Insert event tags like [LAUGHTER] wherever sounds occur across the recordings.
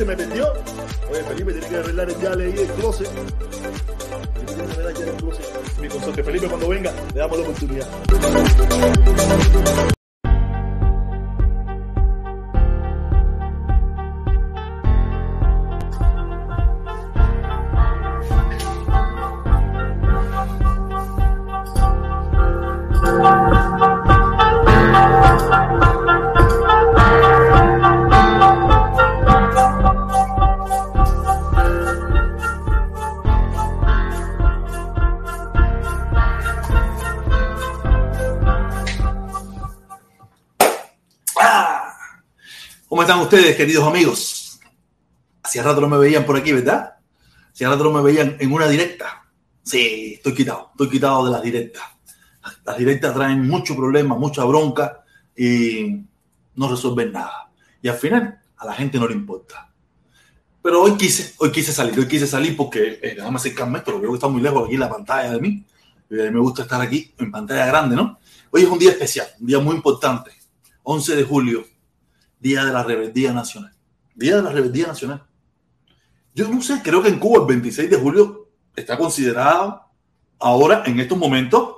se me perdió. Oye, Felipe tiene que arreglar el yale ahí del closet. Tiene que arreglar el closet. Mi consorte Felipe cuando venga, le damos la oportunidad. ¿Cómo están ustedes, queridos amigos? Hacía rato no me veían por aquí, ¿verdad? Hacía rato no me veían en una directa. Sí, estoy quitado, estoy quitado de las directas. Las directas traen mucho problema, mucha bronca y no resuelven nada. Y al final a la gente no le importa. Pero hoy quise, hoy quise salir, hoy quise salir porque, eh, déjame acercarme esto, veo que está muy lejos aquí la pantalla de mí. Eh, me gusta estar aquí en pantalla grande, ¿no? Hoy es un día especial, un día muy importante. 11 de julio, Día de la Rebeldía Nacional. Día de la Rebeldía Nacional. Yo no sé, creo que en Cuba el 26 de julio está considerado ahora, en estos momentos,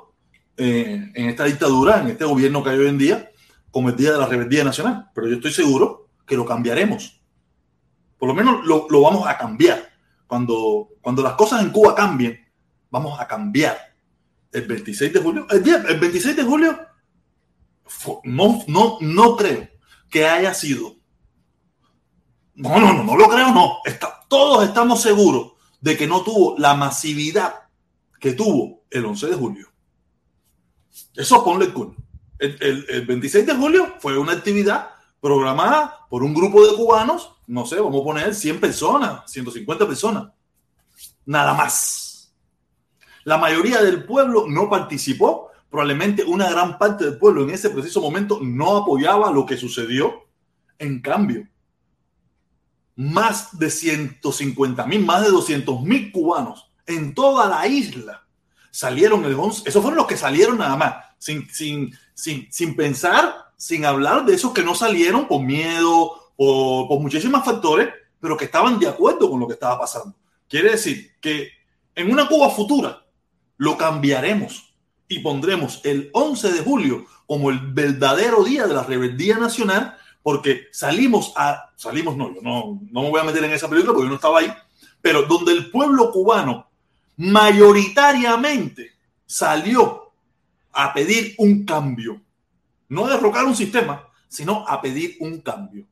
eh, en esta dictadura, en este gobierno que hay hoy en día, como el Día de la Rebeldía Nacional. Pero yo estoy seguro que lo cambiaremos. Por lo menos lo, lo vamos a cambiar. Cuando, cuando las cosas en Cuba cambien, vamos a cambiar. El 26 de julio, el, día, el 26 de julio, no, no, no creo que haya sido. No, no, no, no lo creo, no. Está, todos estamos seguros de que no tuvo la masividad que tuvo el 11 de julio. Eso ponle el, el, el 26 de julio fue una actividad programada por un grupo de cubanos, no sé, vamos a poner 100 personas, 150 personas, nada más. La mayoría del pueblo no participó, probablemente una gran parte del pueblo en ese preciso momento no apoyaba lo que sucedió. En cambio, más de 150 mil, más de 200 mil cubanos en toda la isla salieron el 11. Esos fueron los que salieron nada más, sin, sin, sin, sin pensar, sin hablar de esos que no salieron por miedo, por, por muchísimos factores, pero que estaban de acuerdo con lo que estaba pasando. Quiere decir que en una Cuba futura lo cambiaremos y pondremos el 11 de julio como el verdadero día de la rebeldía nacional porque salimos a, salimos no, yo no, no me voy a meter en esa película porque yo no estaba ahí, pero donde el pueblo cubano mayoritariamente salió a pedir un cambio, no a derrocar un sistema, sino a pedir un cambio.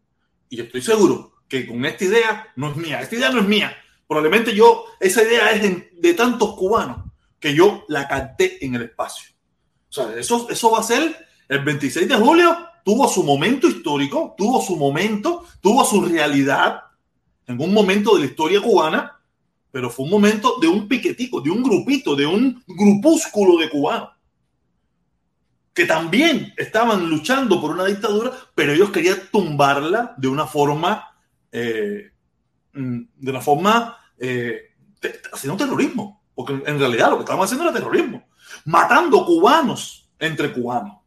Y estoy seguro que con esta idea no es mía, esta idea no es mía, probablemente yo, esa idea es de, de tantos cubanos que yo la capté en el espacio. O sea, eso, eso va a ser el 26 de julio tuvo su momento histórico, tuvo su momento, tuvo su realidad en un momento de la historia cubana, pero fue un momento de un piquetico, de un grupito, de un grupúsculo de cubanos que también estaban luchando por una dictadura, pero ellos querían tumbarla de una forma, eh, de una forma, eh, haciendo terrorismo, porque en realidad lo que estaban haciendo era terrorismo, matando cubanos entre cubanos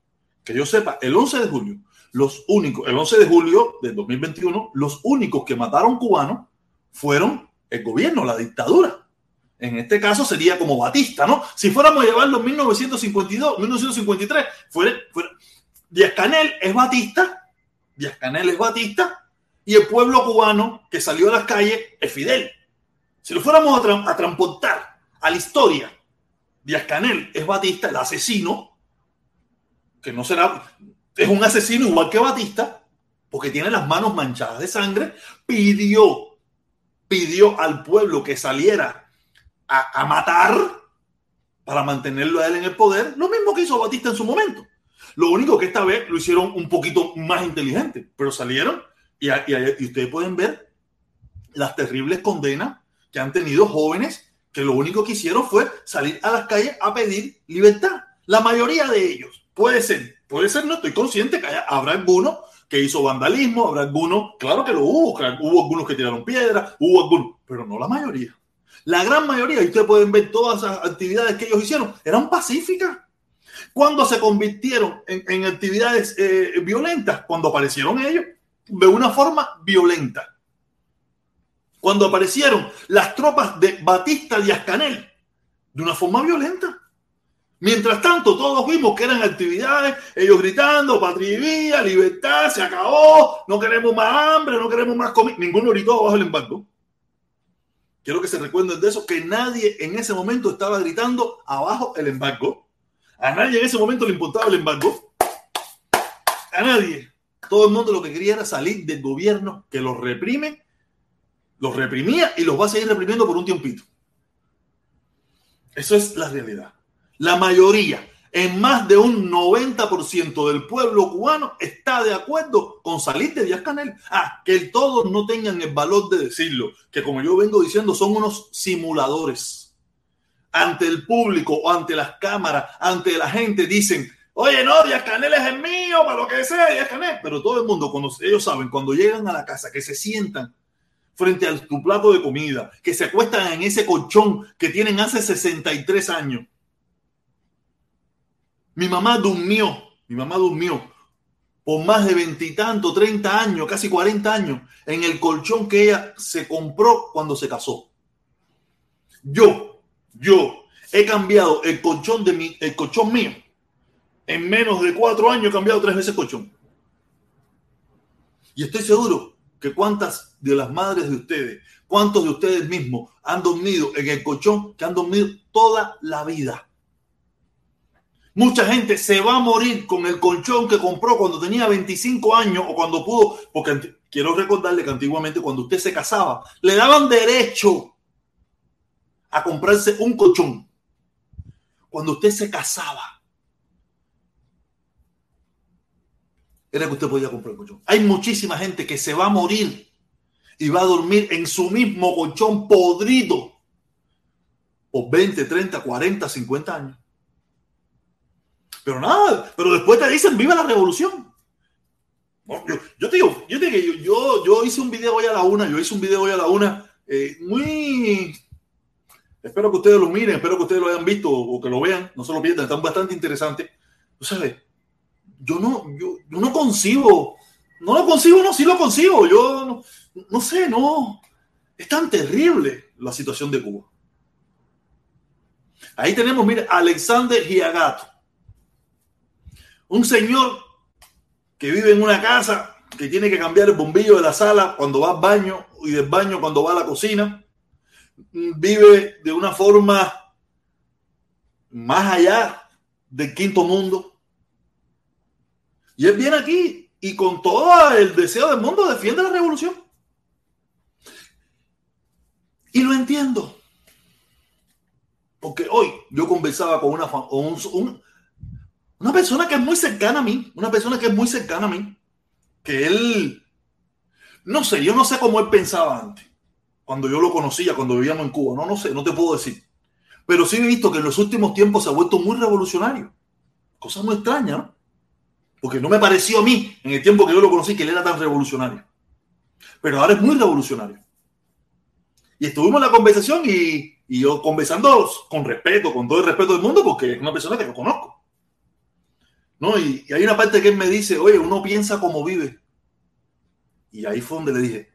que yo sepa, el 11 de julio, los únicos, el 11 de julio del 2021, los únicos que mataron cubanos fueron el gobierno, la dictadura. En este caso sería como Batista, ¿no? Si fuéramos a llevarlo en 1952, 1953, fuera, fuera, Díaz Canel es Batista, Díaz Canel es Batista, y el pueblo cubano que salió a las calles es Fidel. Si lo fuéramos a, a transportar a la historia, Díaz Canel es Batista, el asesino, que no será, es un asesino igual que Batista, porque tiene las manos manchadas de sangre, pidió, pidió al pueblo que saliera a, matar para mantenerlo a él en el poder, lo mismo que hizo Batista en su momento. Lo único que esta vez lo hicieron un poquito más inteligente, pero salieron y, y, y ustedes pueden ver las terribles condenas que han tenido jóvenes que lo único que hicieron fue salir a las calles a pedir libertad. La mayoría de ellos Puede ser, puede ser, no estoy consciente que haya, habrá alguno que hizo vandalismo, habrá alguno, claro que lo hubo, hubo algunos que tiraron piedras, hubo algunos, pero no la mayoría. La gran mayoría, y ustedes pueden ver todas esas actividades que ellos hicieron, eran pacíficas. Cuando se convirtieron en, en actividades eh, violentas, cuando aparecieron ellos, de una forma violenta. Cuando aparecieron las tropas de Batista y Ascanel, de una forma violenta. Mientras tanto, todos vimos que eran actividades, ellos gritando, patria libertad, se acabó, no queremos más hambre, no queremos más comida. Ninguno gritó abajo el embargo. Quiero que se recuerden de eso, que nadie en ese momento estaba gritando abajo el embargo. A nadie en ese momento le importaba el embargo. A nadie. Todo el mundo lo que quería era salir del gobierno que los reprime, los reprimía y los va a seguir reprimiendo por un tiempito. Eso es la realidad. La mayoría, en más de un 90% del pueblo cubano está de acuerdo con salir de Díaz Canel. Ah, que todos no tengan el valor de decirlo, que como yo vengo diciendo, son unos simuladores. Ante el público o ante las cámaras, ante la gente, dicen, oye, no, Díaz Canel es el mío, para lo que sea, Díaz Canel. Pero todo el mundo, cuando, ellos saben, cuando llegan a la casa, que se sientan frente a tu plato de comida, que se acuestan en ese colchón que tienen hace 63 años mi mamá durmió, mi mamá durmió por más de veintitantos, treinta años, casi cuarenta años, en el colchón que ella se compró cuando se casó. Yo, yo he cambiado el colchón de mi, el colchón mío. En menos de cuatro años he cambiado tres veces colchón. Y estoy seguro que cuántas de las madres de ustedes, cuántos de ustedes mismos han dormido en el colchón que han dormido toda la vida. Mucha gente se va a morir con el colchón que compró cuando tenía 25 años o cuando pudo, porque quiero recordarle que antiguamente cuando usted se casaba, le daban derecho a comprarse un colchón. Cuando usted se casaba, era que usted podía comprar el colchón. Hay muchísima gente que se va a morir y va a dormir en su mismo colchón podrido por 20, 30, 40, 50 años. Pero nada, pero después te dicen, viva la revolución. Yo, te digo, yo, te digo yo, yo, hice un video hoy a la una, yo hice un video hoy a la una, eh, muy... Espero que ustedes lo miren, espero que ustedes lo hayan visto o que lo vean, no se lo pierdan, están bastante interesantes. Tú sabes, yo no, yo, no concibo, no lo concibo, no, sí lo concibo, yo no, no sé, no, es tan terrible la situación de Cuba. Ahí tenemos, mire, Alexander Giagato un señor que vive en una casa que tiene que cambiar el bombillo de la sala cuando va al baño y del baño cuando va a la cocina. Vive de una forma más allá del quinto mundo. Y él viene aquí y con todo el deseo del mundo defiende la revolución. Y lo entiendo. Porque hoy yo conversaba con, una, un, una persona que es muy cercana a mí, una persona que es muy cercana a mí, que él, no sé, yo no sé cómo él pensaba antes, cuando yo lo conocía, cuando vivíamos en Cuba, no, no sé, no te puedo decir. Pero sí he visto que en los últimos tiempos se ha vuelto muy revolucionario. Cosa muy extraña, ¿no? Porque no me pareció a mí, en el tiempo que yo lo conocí, que él era tan revolucionario. Pero ahora es muy revolucionario. Y estuvimos en la conversación y, y yo conversando con respeto, con todo el respeto del mundo, porque es una persona que lo conozco. No, y, hay una parte que él me dice, oye, uno piensa como vive. Y ahí fue donde le dije,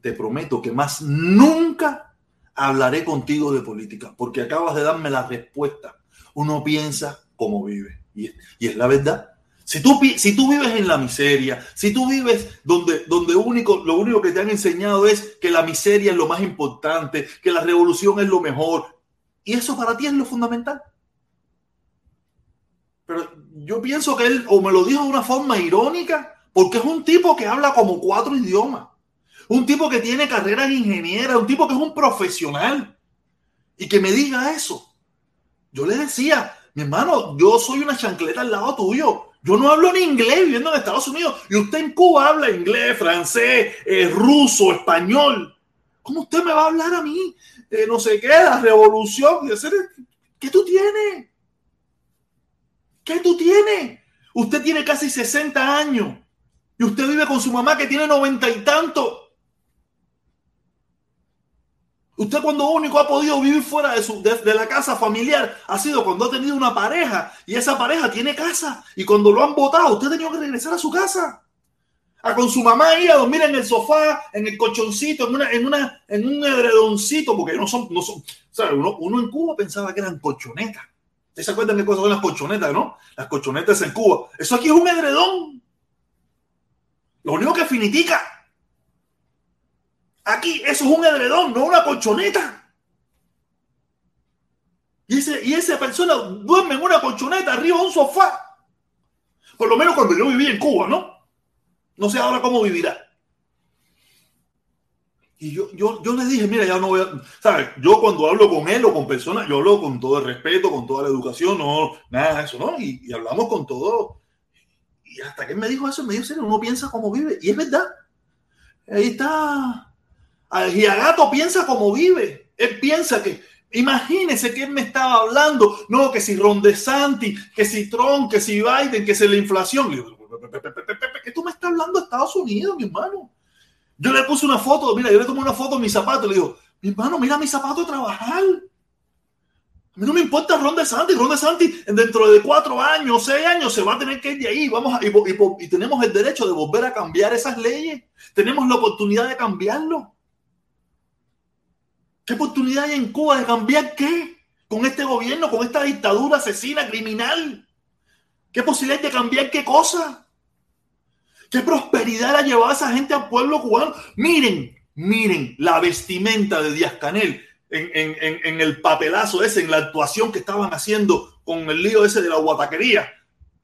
te prometo que más nunca hablaré contigo de política, porque acabas de darme la respuesta. Uno piensa como vive. Y, es la verdad. Si tú, si tú vives en la miseria, si tú vives donde, donde único, lo único que te han enseñado es que la miseria es lo más importante, que la revolución es lo mejor, y eso para ti es lo fundamental. Pero yo pienso que él o me lo dijo de una forma irónica, porque es un tipo que habla como cuatro idiomas. Un tipo que tiene carrera de ingeniera, un tipo que es un profesional. Y que me diga eso. Yo le decía, mi hermano, yo soy una chancleta al lado tuyo. Yo no hablo ni inglés viviendo en Estados Unidos. Y usted en Cuba habla inglés, francés, eh, ruso, español. ¿Cómo usted me va a hablar a mí? no sé qué, la revolución. ¿Qué tú tienes? ¿Qué tú tienes? Usted tiene casi 60 años y usted vive con su mamá que tiene noventa y tanto. Usted cuando único ha podido vivir fuera de, su, de, la casa familiar ha sido cuando ha tenido una pareja y esa pareja tiene casa y cuando lo han votado usted ha tenido que regresar a su casa. A con su mamá ahí a dormir en el sofá, en el colchoncito, en, una, en, una, en un edredoncito, porque no son, no son, Uno, uno en Cuba pensaba que eran colchonetas. ¿Ustedes se acuerdan qué cosas son las colchonetas, no? Las colchonetas en Cuba. Eso aquí es un edredón. Lo único que finitica. Aquí, eso es un edredón, no una colchoneta. Y, ese, y esa persona duerme en una colchoneta arriba de un sofá. Por lo menos cuando yo viví en Cuba, ¿no? No sé ahora cómo vivirá. Y yo, yo, yo le dije, mira, ya no voy a, ¿sabes? Yo cuando hablo con él o con personas, yo hablo con todo el respeto, con toda la educación, no, nada de eso, ¿no? Y, y hablamos con todo. Y hasta que él me dijo eso, me dijo, serio, uno piensa cómo vive. Y es verdad. Ahí está. El Giagato piensa cómo vive. Él piensa que, imagínese que me estaba hablando, no, que si Ron DeSantis, que si Trump, que si Biden, que si la inflación. ¿Qué tú me estás hablando de Estados Unidos, mi hermano? Yo le puse una foto, mira, yo le tomé una foto de mi zapato y le digo, mi hermano, mira mi zapato de trabajar. A mí no me importa Ron DeSantis. Ron DeSantis dentro de cuatro años, seis años, se va a tener que ir de ahí. Vamos a, y, tenemos el derecho de volver a cambiar esas leyes. Tenemos la oportunidad de cambiarlo. ¿Qué oportunidad hay en Cuba de cambiar qué? Con este gobierno, con esta dictadura asesina, criminal. ¿Qué posibilidad de cambiar qué cosa? ¿Qué prosperidad la llevado a esa gente al pueblo cubano? Miren, miren la vestimenta de Díaz Canel en, en, el papelazo ese, en la actuación que estaban haciendo con el lío ese de la guataquería.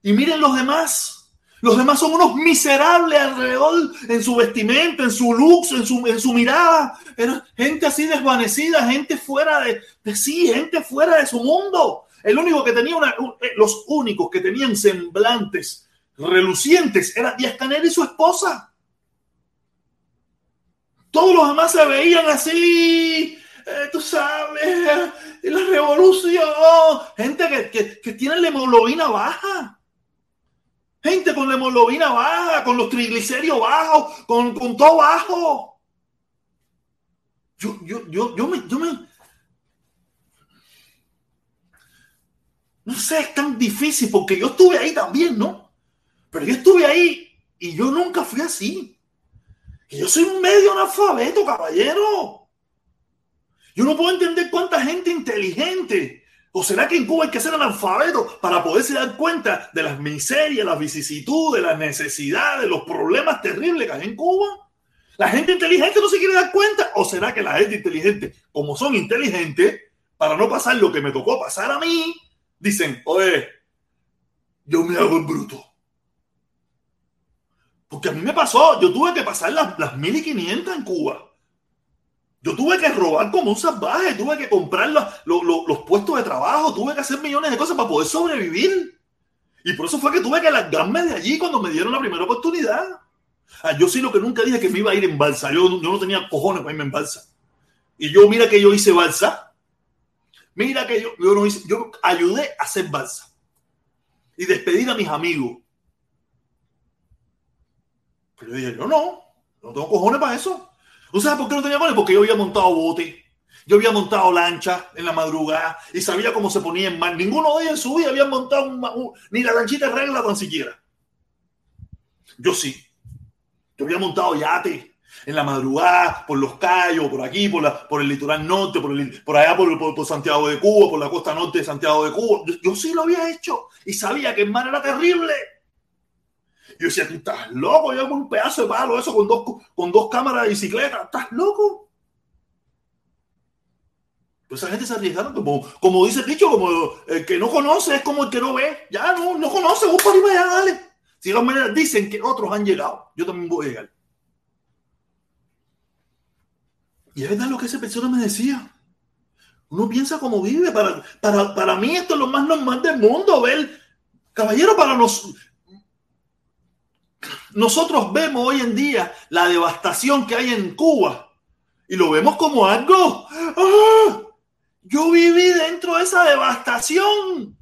Y miren los demás. Los demás son unos miserables alrededor en su vestimenta, en su looks, en su, en su mirada. Era gente así desvanecida, gente fuera de, sí, gente fuera de su mundo. El único que tenía una, los únicos que tenían semblantes relucientes era Díaz Canel y su esposa. Todos los demás se veían así, eh, tú sabes, la revolución. Gente que, que, que tiene la hemoglobina baja. Gente con la hemoglobina baja, con los triglicéridos bajos, con, con todo bajo. Yo, yo, yo, yo me, yo me. No sé, es tan difícil porque yo estuve ahí también, ¿no? Pero yo estuve ahí y yo nunca fui así. Yo soy un medio analfabeto, caballero. Yo no puedo entender cuánta gente inteligente. ¿O será que en Cuba hay que ser analfabeto para poderse dar cuenta de las miserias, las vicisitudes, las necesidades, los problemas terribles que hay en Cuba? ¿La gente inteligente no se quiere dar cuenta? ¿O será que la gente inteligente, como son inteligentes, para no pasar lo que me tocó pasar a mí, dicen, oye, yo me hago el bruto? Porque a mí me pasó, yo tuve que pasar las, las 1500 en Cuba. Yo tuve que robar como un salvaje, tuve que comprar los, los, los, puestos de trabajo, tuve que hacer millones de cosas para poder sobrevivir. Y por eso fue que tuve que largarme de allí cuando me dieron la primera oportunidad. Ah, yo sí lo que nunca dije que me iba a ir en balsa. Yo, yo no tenía cojones para irme en balsa. Y yo, mira que yo hice balsa. Mira que yo, yo, no hice, yo ayudé a hacer balsa. Y despedir a mis amigos yo dije, yo no, no tengo cojones para eso. ¿Tú sabes por qué no tenía cojones? Porque yo había montado bote, yo había montado lancha en la madrugada y sabía cómo se ponía en mar. Ninguno de ellos en su vida había montado ni la lanchita de regla tan siquiera. Yo sí. Yo había montado yate en la madrugada, por los callos, por aquí, por, la, por el litoral norte, por, el, por allá, por, por, por, Santiago de Cuba, por la costa norte de Santiago de Cuba. Yo, yo sí lo había hecho y sabía que el mar era terrible. Yo decía, tú estás loco, yo con un pedazo de palo, eso con dos, con dos cámaras de bicicleta, ¿estás loco? Pues esa gente se arriesgaron, como, como dice el dicho, como el que no conoce es como el que no ve. Ya no, no conoce, vos para allá, dale. Si las maneras dicen que otros han llegado, yo también voy a llegar. Y es verdad lo que esa persona me decía. Uno piensa cómo vive. Para, para, para mí esto es lo más normal del mundo, ver. Caballero, para los, nosotros vemos hoy en día la devastación que hay en Cuba y lo vemos como algo. ¡ah! Yo viví dentro de esa devastación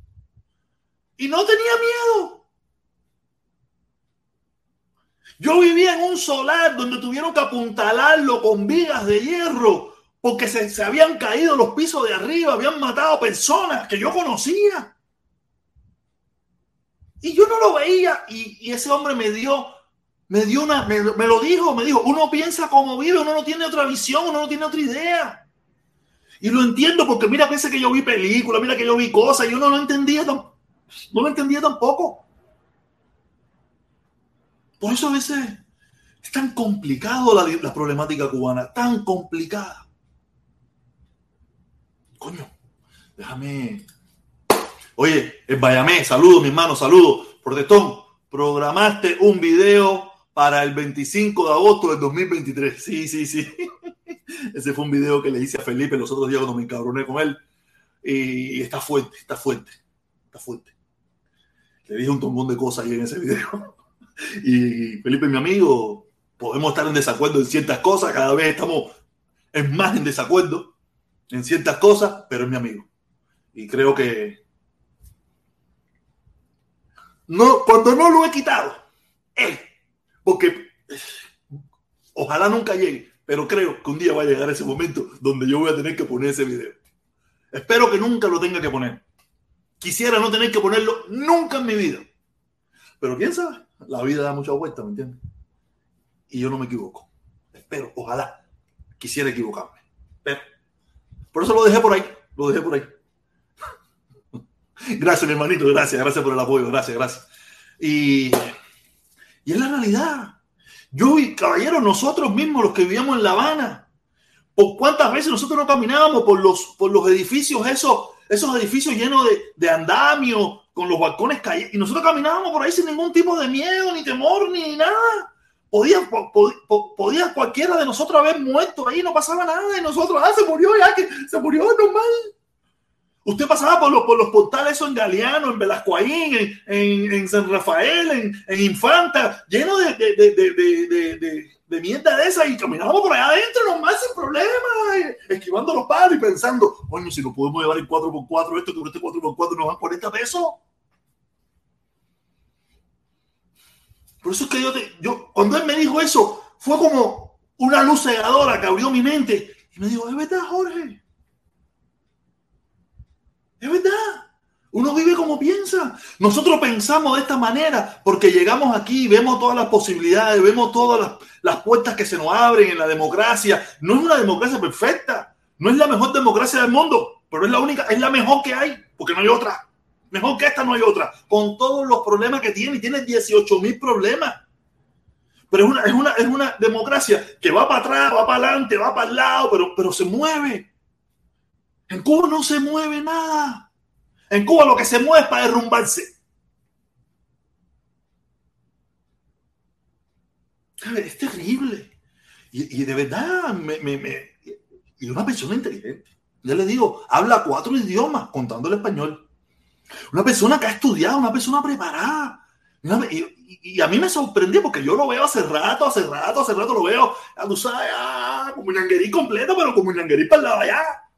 y no tenía miedo. Yo vivía en un solar donde tuvieron que apuntalarlo con vigas de hierro porque se, se habían caído los pisos de arriba, habían matado personas que yo conocía. Y yo no lo veía y, y ese hombre me dio me dio una, me, lo dijo, me dijo, uno piensa como vive, uno no tiene otra visión, uno no tiene otra idea. Y lo entiendo porque mira, a veces que yo vi películas, mira que yo vi cosas, y uno no entendía, no lo entendía tampoco. Por eso a veces es tan complicado la, la problemática cubana, tan complicada. Coño, déjame. Oye, el Bayamé, saludos, mi hermano, saludos. Protestón, programaste un video para el 25 de agosto del 2023. Sí, sí, sí. [LAUGHS] Ese fue un video que le hice a Felipe los otros días cuando me encabroné con él. Y está fuerte, está fuerte, está fuerte. Le dije un tombón de cosas ahí en ese video. [LAUGHS] Y Felipe, mi amigo, podemos estar en desacuerdo en ciertas cosas, cada vez estamos en más en desacuerdo en ciertas cosas, pero es mi amigo. Y creo que no, cuando no lo he quitado, él, porque ojalá nunca llegue, pero creo que un día va a llegar ese momento donde yo voy a tener que poner ese video. Espero que nunca lo tenga que poner. Quisiera no tener que ponerlo nunca en mi vida. Pero quién sabe, la vida da muchas vueltas, ¿me entiendes? Y yo no me equivoco. Espero, ojalá, quisiera equivocarme. Pero, por eso lo dejé por ahí, lo dejé por ahí. Gracias, mi hermanito, gracias, gracias por el apoyo, gracias, gracias. Y, y es la realidad. Yo y caballero, nosotros mismos, los que vivíamos en La Habana, ¿por cuántas veces nosotros no caminábamos por los, por los edificios, esos, esos edificios llenos de, de andamio, con los balcones caídos, y nosotros caminábamos por ahí sin ningún tipo de miedo, ni temor, ni nada. Podía, podía cualquiera de nosotros haber muerto ahí, no pasaba nada, y nosotros, ah, se murió ya, que se murió normal. Usted pasaba por los, por los portales en Galeano, en Velascoaín, en, en, en San Rafael, en, en Infanta, lleno de, de, de, de, mierda de esa y caminábamos por allá adentro nomás sin problema, esquivando los palos y pensando, coño, si no podemos llevar el 4x4, esto que este 4x4 nos dan 40 pesos. Por eso es que yo, te, yo, cuando él me dijo eso, fue como una luz cegadora que abrió mi mente y me dijo, es verdad, Jorge. Es verdad. Uno vive como piensa. Nosotros pensamos de esta manera porque llegamos aquí y vemos todas las posibilidades, vemos todas las, las, puertas que se nos abren en la democracia. No es una democracia perfecta, no es la mejor democracia del mundo, pero es la única, es la mejor que hay, porque no hay otra. Mejor que esta no hay otra, con todos los problemas que tiene, y tiene 18 mil problemas. Pero es una, es, una, es una democracia que va para atrás, va para adelante, va para el lado, pero, pero se mueve. En Cuba no se mueve nada. En Cuba lo que se mueve es para derrumbarse. Es terrible. Y, de verdad, me, me, y una persona inteligente. Ya le digo, habla cuatro idiomas contando el español. Una persona que ha estudiado, una persona preparada. Y, a mí me sorprendió porque yo lo veo hace rato, hace rato, hace rato lo veo, sabes, ah, como un completo, pero como un para el lado allá.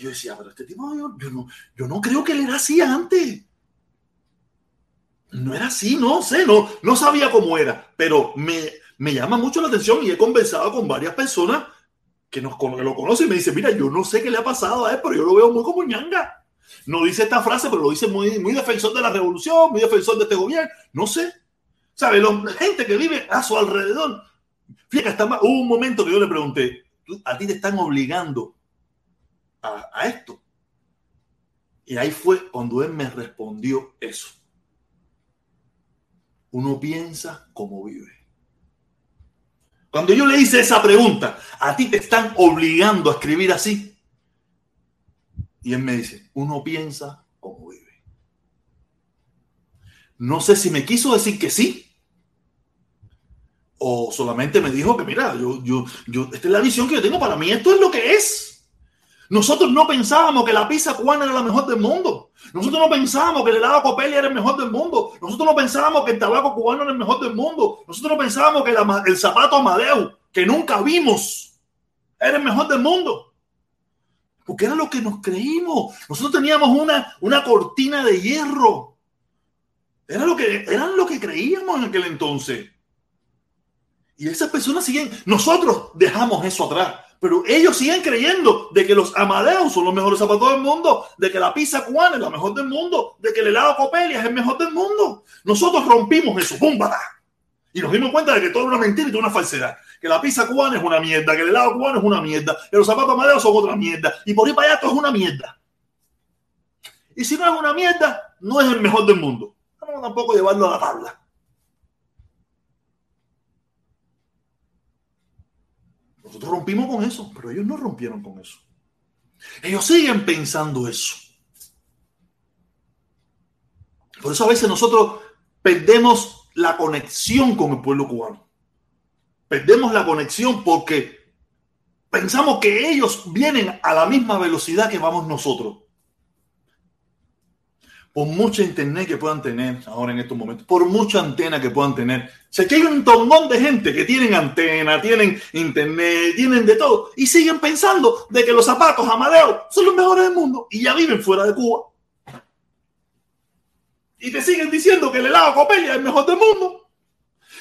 Yo decía, pero este tipo, yo, no, yo no creo que él era así antes. No era así, no sé, no, no sabía cómo era, pero me, me llama mucho la atención y he conversado con varias personas que, nos, que lo conocen y me dicen, mira, yo no sé qué le ha pasado a él, pero yo lo veo muy como ñanga. No dice esta frase, pero lo dice muy, muy defensor de la revolución, muy defensor de este gobierno. No sé. ¿Sabe? La gente que vive a su alrededor. Fíjate, hasta más, hubo un momento que yo le pregunté, a ti te están obligando a, esto. Y ahí fue cuando él me respondió eso. Uno piensa como vive. Cuando yo le hice esa pregunta, a ti te están obligando a escribir así. Y él me dice, uno piensa como vive. No sé si me quiso decir que sí. O solamente me dijo que, mira, yo, yo, yo, esta es la visión que yo tengo. Para mí esto es lo que es. Nosotros no pensábamos que la pizza cubana era la mejor del mundo. Nosotros no pensábamos que el helado Copelia era el mejor del mundo. Nosotros no pensábamos que el tabaco cubano era el mejor del mundo. Nosotros no pensábamos que el zapato Amadeu, que nunca vimos, era el mejor del mundo. Porque era lo que nos creímos. Nosotros teníamos una, una cortina de hierro. Era lo que, eran lo que creíamos en aquel entonces. Y esas personas siguen, nosotros dejamos eso atrás. Pero ellos siguen creyendo de que los Amadeus son los mejores zapatos del mundo, de que la pizza cubana es la mejor del mundo, de que el helado Copelia es el mejor del mundo. Nosotros rompimos eso, ¡pum! Y nos dimos cuenta de que todo es una mentira y todo una falsedad. Que la pizza cubana es una mierda, que el helado cubano es una mierda, que los zapatos Amadeus son otra mierda. Y por ahí para allá todo es una mierda. Y si no es una mierda, no es el mejor del mundo. No tampoco llevarlo a la tabla. Nosotros rompimos con eso, pero ellos no rompieron con eso. Ellos siguen pensando eso. Por eso a veces nosotros perdemos la conexión con el pueblo cubano. Perdemos la conexión porque pensamos que ellos vienen a la misma velocidad que vamos nosotros. Por mucha internet que puedan tener ahora en estos momentos, por mucha antena que puedan tener. sé que hay un tongón de gente que tienen antena, tienen internet, tienen de todo y siguen pensando de que los zapatos Amadeo son los mejores del mundo y ya viven fuera de Cuba. Y te siguen diciendo que el helado Copelia es el mejor del mundo.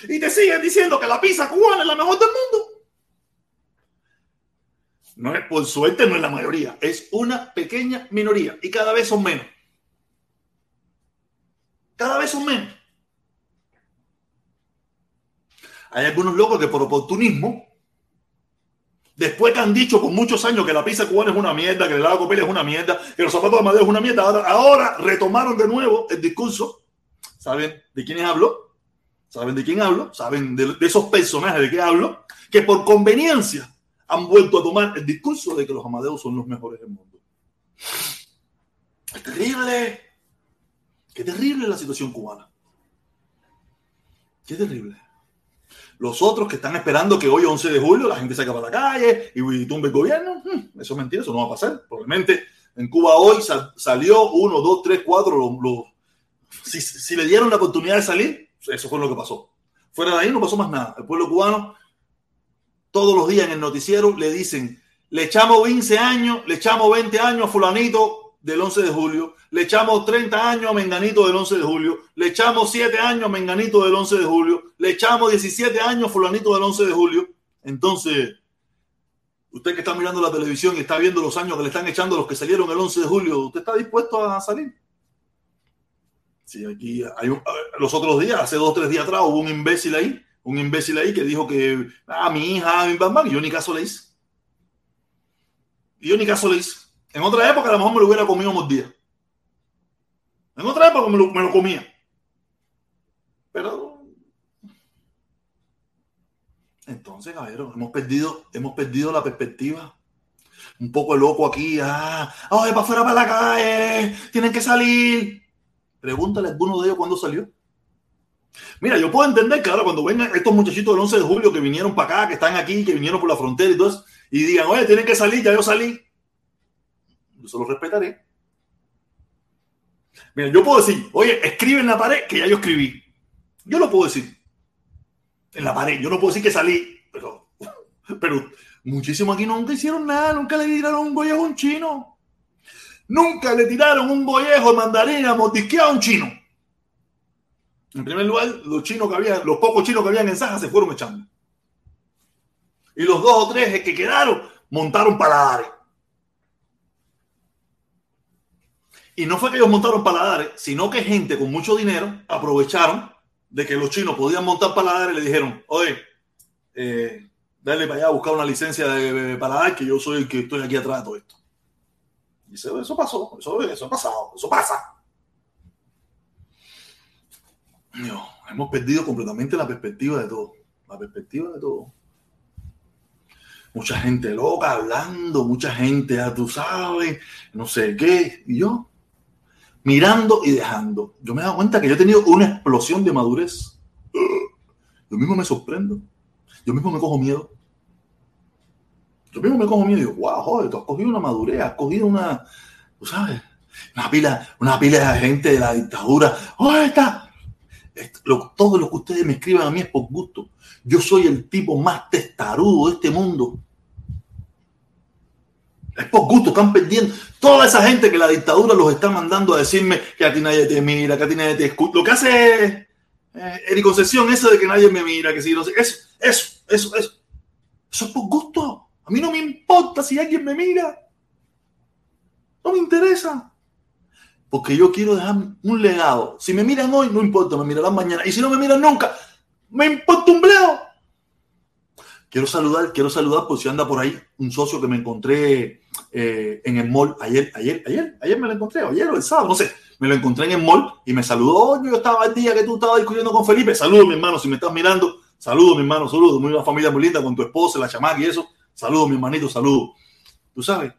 Y te siguen diciendo que la pizza cubana es la mejor del mundo. No es, por suerte no es la mayoría, es una pequeña minoría y cada vez son menos. Cada vez son menos. Hay algunos locos que por oportunismo, después que han dicho por muchos años que la pizza cubana es una mierda, que el helado Copelia es una mierda, que los zapatos de Amadeo es una mierda, ahora, retomaron de nuevo el discurso. ¿Saben de quiénes hablo? ¿Saben de quién hablo? ¿Saben de, de esos personajes de qué hablo? Que por conveniencia han vuelto a tomar el discurso de que los Amadeus son los mejores del mundo. Es terrible. Qué terrible la situación cubana. Qué terrible. Los otros que están esperando que hoy, 11 de julio, la gente se para la calle y tumbe el gobierno, hmm, eso es mentira, eso no va a pasar. Probablemente en Cuba hoy salió uno, dos, tres, cuatro. si, si le dieron la oportunidad de salir, eso fue lo que pasó. Fuera de ahí no pasó más nada. El pueblo cubano todos los días en el noticiero le dicen, le echamos 15 años, le echamos 20 años a fulanito del 11 de julio, le echamos 30 años a Menganito del 11 de julio, le echamos 7 años a Menganito del 11 de julio, le echamos 17 años a fulanito del 11 de julio. Entonces, usted que está mirando la televisión y está viendo los años que le están echando a los que salieron el 11 de julio, ¿usted está dispuesto a salir? Sí, aquí hay los otros días, hace dos o tres días atrás, hubo un imbécil ahí un imbécil ahí que dijo que, ah, mi hija, mi mamá, y yo ni caso le hice. Y yo ni caso le hice. En otra época a lo mejor me lo hubiera comido día En otra época me lo, comía. Pero entonces, caballero, hemos perdido, hemos perdido la perspectiva. Un poco loco aquí, ah, ay, para afuera para la calle, tienen que salir. Pregúntale a alguno de ellos cuándo salió. Mira, yo puedo entender que ahora cuando vengan estos muchachitos del 11 de julio que vinieron para acá, que están aquí, que vinieron por la frontera y todo eso, y digan, oye, tienen que salir, ya yo salí. Yo se lo respetaré. Mira, yo puedo decir, oye, escribe en la pared que ya yo escribí. Yo lo puedo decir. En la pared. Yo no puedo decir que salí, pero, [LAUGHS] pero muchísimos aquí nunca hicieron nada, nunca le tiraron un gollejo a un chino. Nunca le tiraron un gollejo de mandarina mordisqueado a un chino. En primer lugar, los chinos que había, los pocos chinos que habían en Saja se fueron echando. Y los dos o tres que quedaron montaron paladares. Y no fue que ellos montaron paladares, sino que gente con mucho dinero aprovecharon de que los chinos podían montar paladares y le dijeron, oye, eh, dale para allá a buscar una licencia de, paladar que yo soy el que estoy aquí atrás de todo esto. Y eso, pasó, eso, eso ha pasado, eso pasa. No, hemos perdido completamente la perspectiva de todo. La perspectiva de todo. Mucha gente loca hablando, mucha gente, ya tú sabes, no sé qué. Y yo, mirando y dejando. Yo me he dado cuenta que yo he tenido una explosión de madurez. Yo mismo me sorprendo. Yo mismo me cojo miedo. Yo mismo me cojo miedo y digo, wow, joder, tú has cogido una madurez, has cogido una, tú sabes, una pila, una pila de gente de la dictadura. ¡Oh, está! todo lo que ustedes me escriban a mí es por gusto. Yo soy el tipo más testarudo de este mundo. Es por gusto, están perdiendo. Toda esa gente que la dictadura los está mandando a decirme que a ti nadie te mira, que a ti nadie te escucha. Lo que hace eh, Eric Concesión, eso de que nadie me mira, que si no sé, eso, eso, eso, eso. Eso es por gusto. A mí no me importa si alguien me mira. No me interesa porque yo quiero dejar un legado. Si me miran hoy, no importa, me mirarán mañana. Y si no me miran nunca, me importa un bledo. Quiero saludar, quiero saludar por si anda por ahí un socio que me encontré eh, en el mall ayer, ayer, ayer, ayer me lo encontré, ayer o el sábado, no sé, me lo encontré en el mall y me saludó. yo estaba el día que tú estabas discutiendo con Felipe. Saludos, mi hermano, si me estás mirando. Saludos, mi hermano, saludos. Muy una familia muy linda con tu esposa, la chamaca y eso. Saludos, mi hermanito, saludos. Tú sabes,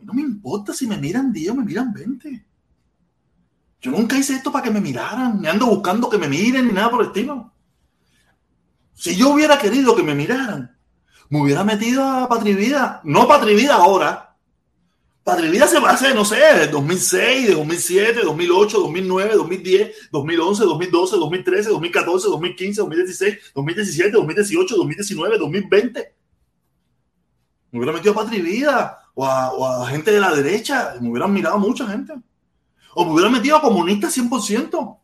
no me importa si me miran 10 o me miran 20. Yo nunca hice esto para que me miraran, me ando buscando que me miren ni nada por el estilo. Si yo hubiera querido que me miraran, me hubiera metido a Patrivida. No Patrivida ahora. Patrivida se va a hacer, no sé, de 2006, de 2007, 2008, 2009, 2010, 2011, 2012, 2013, 2014, 2015, 2016, 2017, 2018, 2019, 2020. Me hubiera metido a Patrivida o a, o a gente de la derecha. Me hubieran mirado mucha gente. O me hubiera metido a comunistas 100%.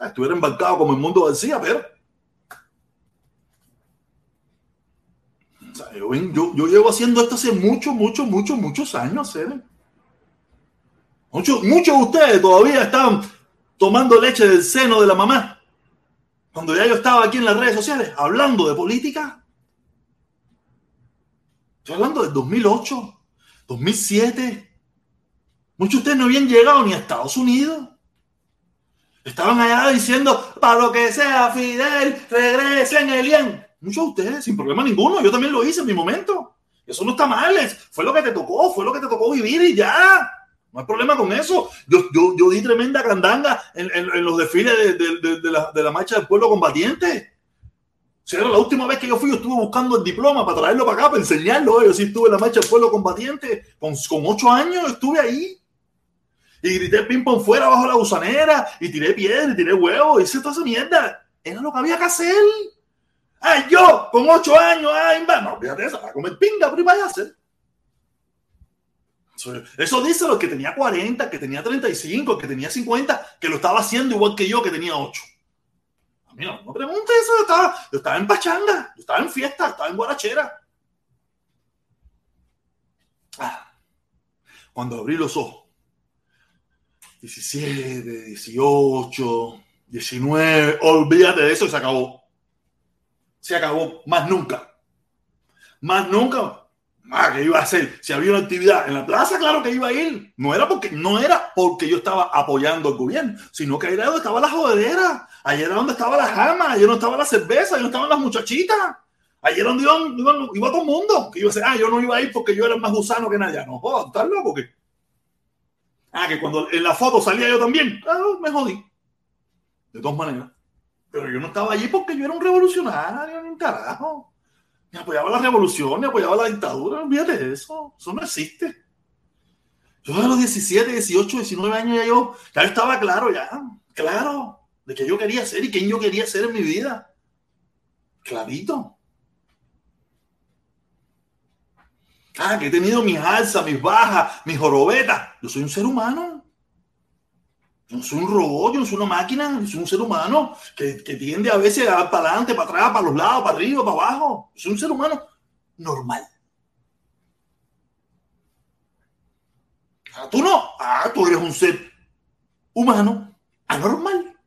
Estuviera embarcado como el mundo decía, pero yo, yo, llevo haciendo esto hace muchos, muchos, muchos, muchos años, ¿eh? Muchos, muchos de ustedes todavía están tomando leche del seno de la mamá. Cuando ya yo estaba aquí en las redes sociales hablando de política. Estoy hablando del 2008, 2007. Muchos de ustedes no habían llegado ni a Estados Unidos. Estaban allá diciendo, para lo que sea, Fidel, regresen, Elian. Muchos de ustedes, sin problema ninguno. Yo también lo hice en mi momento. Eso no está mal. Fue lo que te tocó, fue lo que te tocó vivir y ya. No hay problema con eso. Yo, yo, yo di tremenda candanga en, en, los desfiles de, de, de, la, de, la, marcha del pueblo combatiente. O sea, la última vez que yo fui, yo estuve buscando el diploma para traerlo para acá, para enseñarlo. Yo sí estuve en la marcha del pueblo combatiente. Con, con ocho años estuve ahí. Y grité ping-pong fuera bajo la gusanera. Y tiré piedra y tiré huevo. Hice toda esa mierda. Era lo que había que hacer. Ay, yo, con ocho años, ay, no, fíjate eso, a comer pinga, pero vaya a hacer. Eso dice lo que tenía 40, que tenía 35, que tenía 50, que lo estaba haciendo igual que yo, que tenía 8. A mí no, no pregunte eso, yo estaba, yo estaba en pachanga, yo estaba en fiesta, estaba en guarachera. Ah, cuando abrí los ojos, 17, 18, 19, olvídate de eso y se acabó se acabó. Más nunca. Más nunca. Más que iba a hacer. Si había una actividad en la plaza, claro que iba a ir. No era porque, no era porque yo estaba apoyando al gobierno, sino que era donde estaba la jodedera. Ayer era donde estaba la jama, ayer no estaba la cerveza, ayer no estaban las muchachitas. Ayer donde iba, todo el mundo. Que iba a ah, yo no iba a ir porque yo era más gusano que nadie. No, joder, ¿estás loco? Ah, que cuando en la foto salía yo también. Ah, me jodí. De todas maneras. Pero yo no estaba allí porque yo era un revolucionario, ni un carajo. Ni apoyaba la revolución, ni apoyaba la dictadura. Olvídate de eso. Eso no existe. Yo a los 17, 18, 19 años ya yo, ya estaba claro, ya, claro, de qué yo quería ser y quién yo quería ser en mi vida. Clarito. Ah, que he tenido mis alzas, mis bajas, mis jorobetas. Yo soy un ser humano. Yo soy un robot, yo no soy una máquina, yo soy un ser humano que, tiende a veces a para adelante, para atrás, para los lados, para arriba, para abajo. Yo soy un ser humano normal. Ah, tú no. Ah, tú eres un ser humano anormal,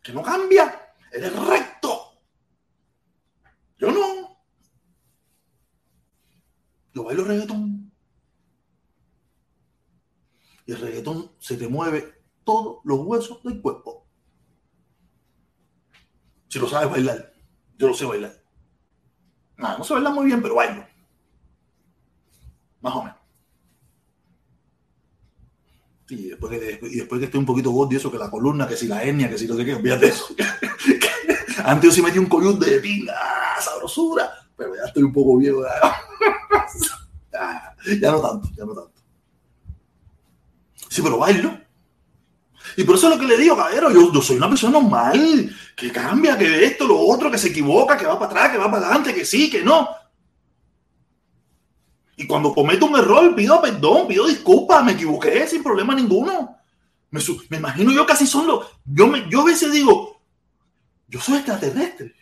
que no cambia. Eres recto. Yo no. Yo bailo reggaetón. Y el reggaetón se te mueve todos los huesos del cuerpo. Si lo sabes bailar, yo lo sé bailar. No, no sé bailar muy bien, pero bailo. Más o menos. Y después que, y después que esté un poquito gordo y eso, que la columna, que si la hernia, que si no sé qué, olvídate eso. [LAUGHS] Antes yo sí metí un collón de pinga, sabrosura, pero ya estoy un poco viejo. ya [LAUGHS] no tanto, ya no tanto. Sí, pero bailo. Y por eso es lo que le digo, caballero, yo, soy una persona normal, que cambia, que esto, lo otro, que se equivoca, que va para atrás, que va para adelante, que sí, que no. Y cuando cometo un error, pido perdón, pido disculpas, me equivoqué sin problema ninguno. Me, me imagino yo casi son los... Yo, me, yo a veces digo, yo soy extraterrestre.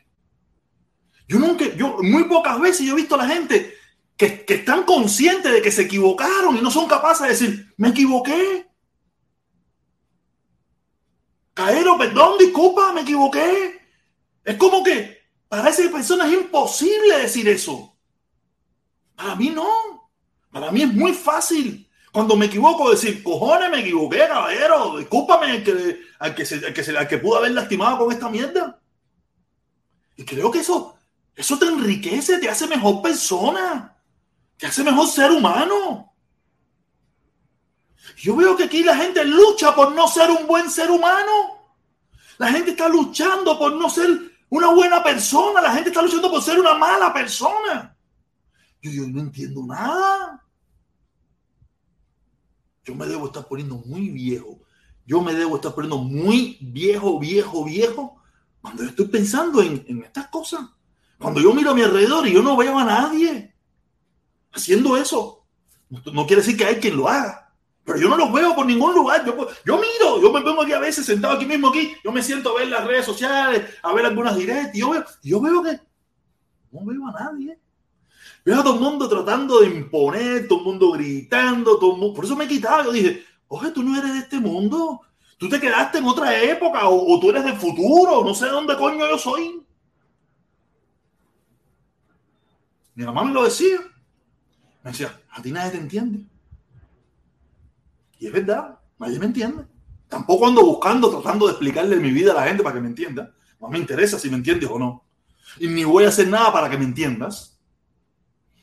Yo nunca, yo muy pocas veces yo he visto a la gente que, que están conscientes de que se equivocaron y no son capaces de decir, me equivoqué. Caero, perdón, disculpa, me equivoqué. Es como que para esa persona es imposible decir eso. Para mí no. Para mí es muy fácil. Cuando me equivoco, decir, cojones, me equivoqué, caballero. Discúlpame al que, al que, se, que, se, que pudo haber lastimado con esta mierda. Y creo que eso, eso te enriquece, te hace mejor persona, te hace mejor ser humano. Yo veo que aquí la gente lucha por no ser un buen ser humano. La gente está luchando por no ser Una buena persona. La gente está luchando por ser una mala persona. Yo, yo no entiendo nada. Yo me debo estar poniendo muy viejo. Yo me debo estar poniendo muy viejo, viejo, viejo, cuando estoy pensando en, en estas cosas. Cuando yo miro a mi alrededor y yo no veo a nadie haciendo eso. No quiere decir que hay quien lo haga. Pero yo no lo veo por ningún lugar. Yo, yo miro, yo me pongo aquí a veces sentado aquí mismo aquí. Yo me siento a ver las redes sociales, a ver algunas directas. Y yo veo, yo veo que no veo a nadie. Veo a todo el mundo tratando de imponer, todo el mundo gritando, todo el mundo. Por eso me he quitado. Yo dije, oye, tú no eres de este mundo. Tú te quedaste en otra época o, tú eres del futuro. No sé de dónde coño yo soy. Mi mamá me lo decía. Me decía, a ti nadie te entiende. Y es verdad, nadie me entiende. Tampoco ando buscando, tratando de explicarle mi vida a la gente para que me entienda. No me interesa si me entiendes o no. Y ni voy a hacer nada para que me entiendas.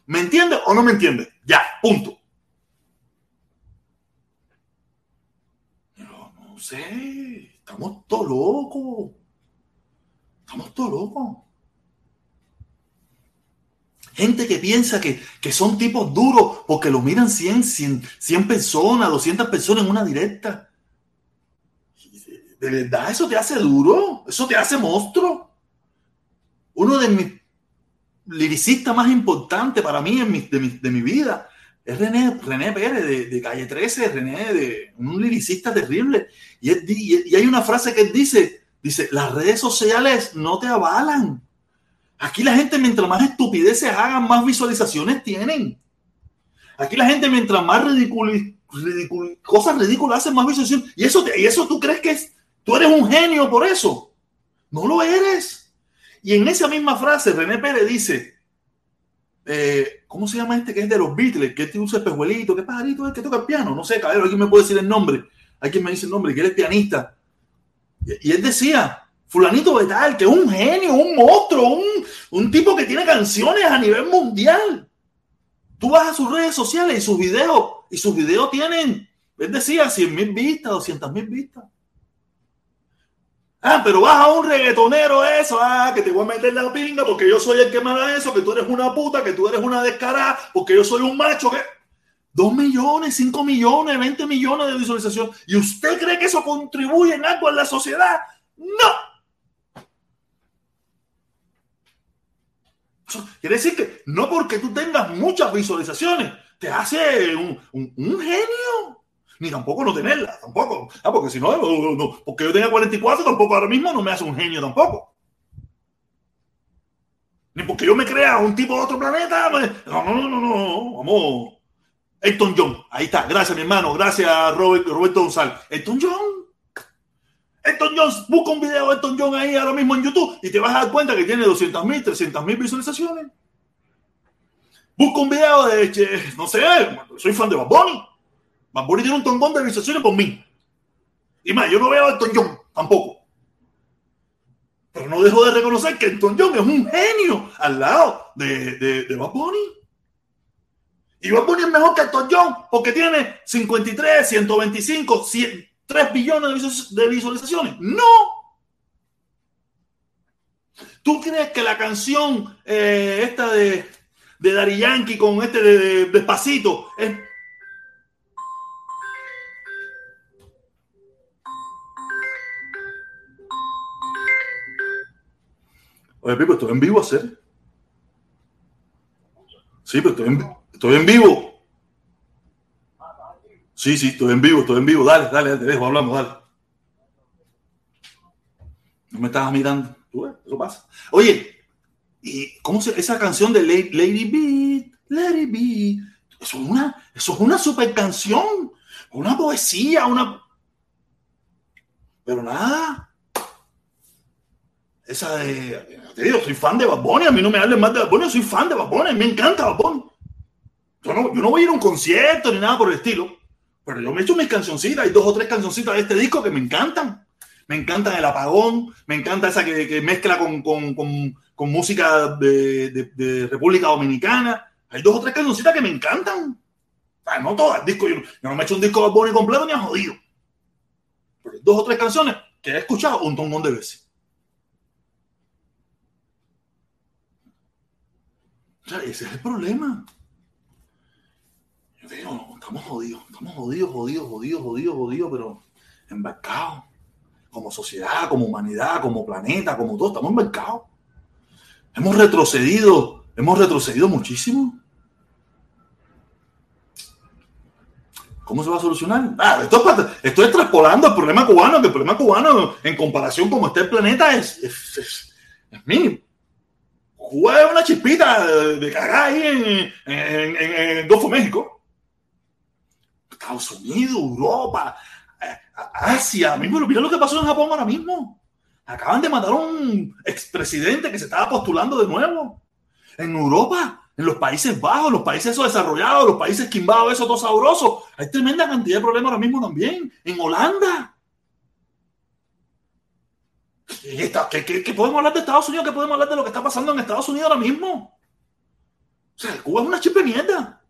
¿Me entiendes o no me entiendes? Ya, punto. Pero no sé, estamos todos locos. Estamos todos locos. Gente que piensa que, que, son tipos duros porque lo miran 100, 100, 100 personas, 200 personas en una directa. De verdad, eso te hace duro, eso te hace monstruo. Uno de mis liricistas más importantes para mí en mi, de, mi, vida es René, René Pérez de, de, Calle 13, René, de un liricista terrible. Y, y hay una frase que él dice, dice, las redes sociales no te avalan Aquí la gente, mientras más estupideces hagan, más visualizaciones tienen. Aquí la gente, mientras más ridícul, cosas ridículas hacen, más visualizaciones. Y eso, y eso tú crees que es, tú eres un genio por eso. No lo eres. Y en esa misma frase, René Pérez dice, eh, ¿cómo se llama este que es de los Beatles? Que este usa espejuelito, ¿qué pajarito es que toca el piano? No sé, cabrón, alguien me puede decir el nombre. Hay quien me dice el nombre, que él es pianista. Y él decía, Fulanito de tal, que es un genio, un monstruo, un, un tipo que tiene canciones a nivel mundial. Tú vas a sus redes sociales y sus videos, y sus videos tienen, él decía, 100 mil vistas, 200 mil vistas. Ah, pero vas a un reggaetonero eso, ah, que te voy a meter la pinga porque yo soy el que me da eso, que tú eres una puta, que tú eres una descarada, porque yo soy un macho, que... Dos millones, cinco millones, 20 millones de visualización. ¿Y usted cree que eso contribuye en algo a la sociedad? No. Quiere decir que no porque tú tengas muchas visualizaciones te hace un, genio. Ni tampoco no tenerla, tampoco. Ah, porque si no, porque yo tenía 44, tampoco ahora mismo no me hace un genio tampoco. Ni porque yo me crea un tipo de otro planeta. No, no, no, no, no. Vamos. Elton John. Ahí está. Gracias, mi hermano. Gracias, Robert, Roberto González. Elton John. Elton John, busca un video de Elton John ahí ahora mismo en YouTube y te vas a dar cuenta que tiene 200 mil, 300 mil visualizaciones. Busca un video de, no sé, soy fan de Bad Bunny. Bad Bunny tiene un tombón de visualizaciones por mí. Y más, yo no veo a Elton John tampoco. Pero no dejo de reconocer que Elton John es un genio al lado de, de, de Bad Bunny. Y Bad Bunny es mejor que Elton John porque tiene 53, 125, 100, 3 billones de visualizaciones. No. ¿Tú crees que la canción eh, esta de, de Dari Yankee con este de, de Despacito es... Oye, Pipo, estoy en vivo a hacer. Sí, pero estoy en, estoy en vivo. Sí, sí, estoy en vivo, estoy en vivo. Dale, dale, te dejo, hablamos, dale. No me estabas mirando. ¿Tú ves? Eso pasa. Oye, ¿y cómo se esa canción de Lady, Lady B, Lady B? Eso es una, eso es una super canción, una poesía, una. Pero nada. Esa de. Te digo, soy fan de Bad Bunny, a mí no me hablen más de Bad Bunny, soy fan de Bad Bunny, me encanta Bad Bunny. Yo no, yo no voy a ir a un concierto ni nada por el estilo. Pero yo me echo mis cancioncitas, hay dos o tres cancioncitas de este disco que me encantan. Me encantan El Apagón, me encanta esa que, que mezcla con, con, con, música de, de, República Dominicana. Hay dos o tres cancioncitas que me encantan. O sea, no todas, disco, yo, yo, no me he hecho un disco de Bonnie completo ni a jodido. Pero hay dos o tres canciones que he escuchado un montón de veces. O sea, ese es el problema. Estamos jodidos, estamos jodidos, jodidos, jodidos, jodidos, jodidos, pero embarcados. Como sociedad, como humanidad, como planeta, como todo, estamos embarcados. Hemos retrocedido, hemos retrocedido muchísimo. ¿Cómo se va a solucionar? Ah, esto, estoy extrapolando el problema cubano, que el problema cubano en comparación con está el planeta es, es, es, es mínimo. Cuba es una chispita de, cagar ahí en, en, en, en Golfo México. Estados Unidos, Europa, eh, Asia. Mismo, mira lo que pasó en Japón ahora mismo. Acaban de matar a un expresidente que se estaba postulando de nuevo. En Europa, en los Países Bajos, los países esos desarrollados, los países quimbados, esos todos sabrosos. Hay tremenda cantidad de problemas ahora mismo también. En Holanda. ¿Qué, qué, qué podemos hablar de Estados Unidos? ¿Qué podemos hablar de lo que está pasando en Estados Unidos ahora mismo? O sea, Cuba es una chip de mierda.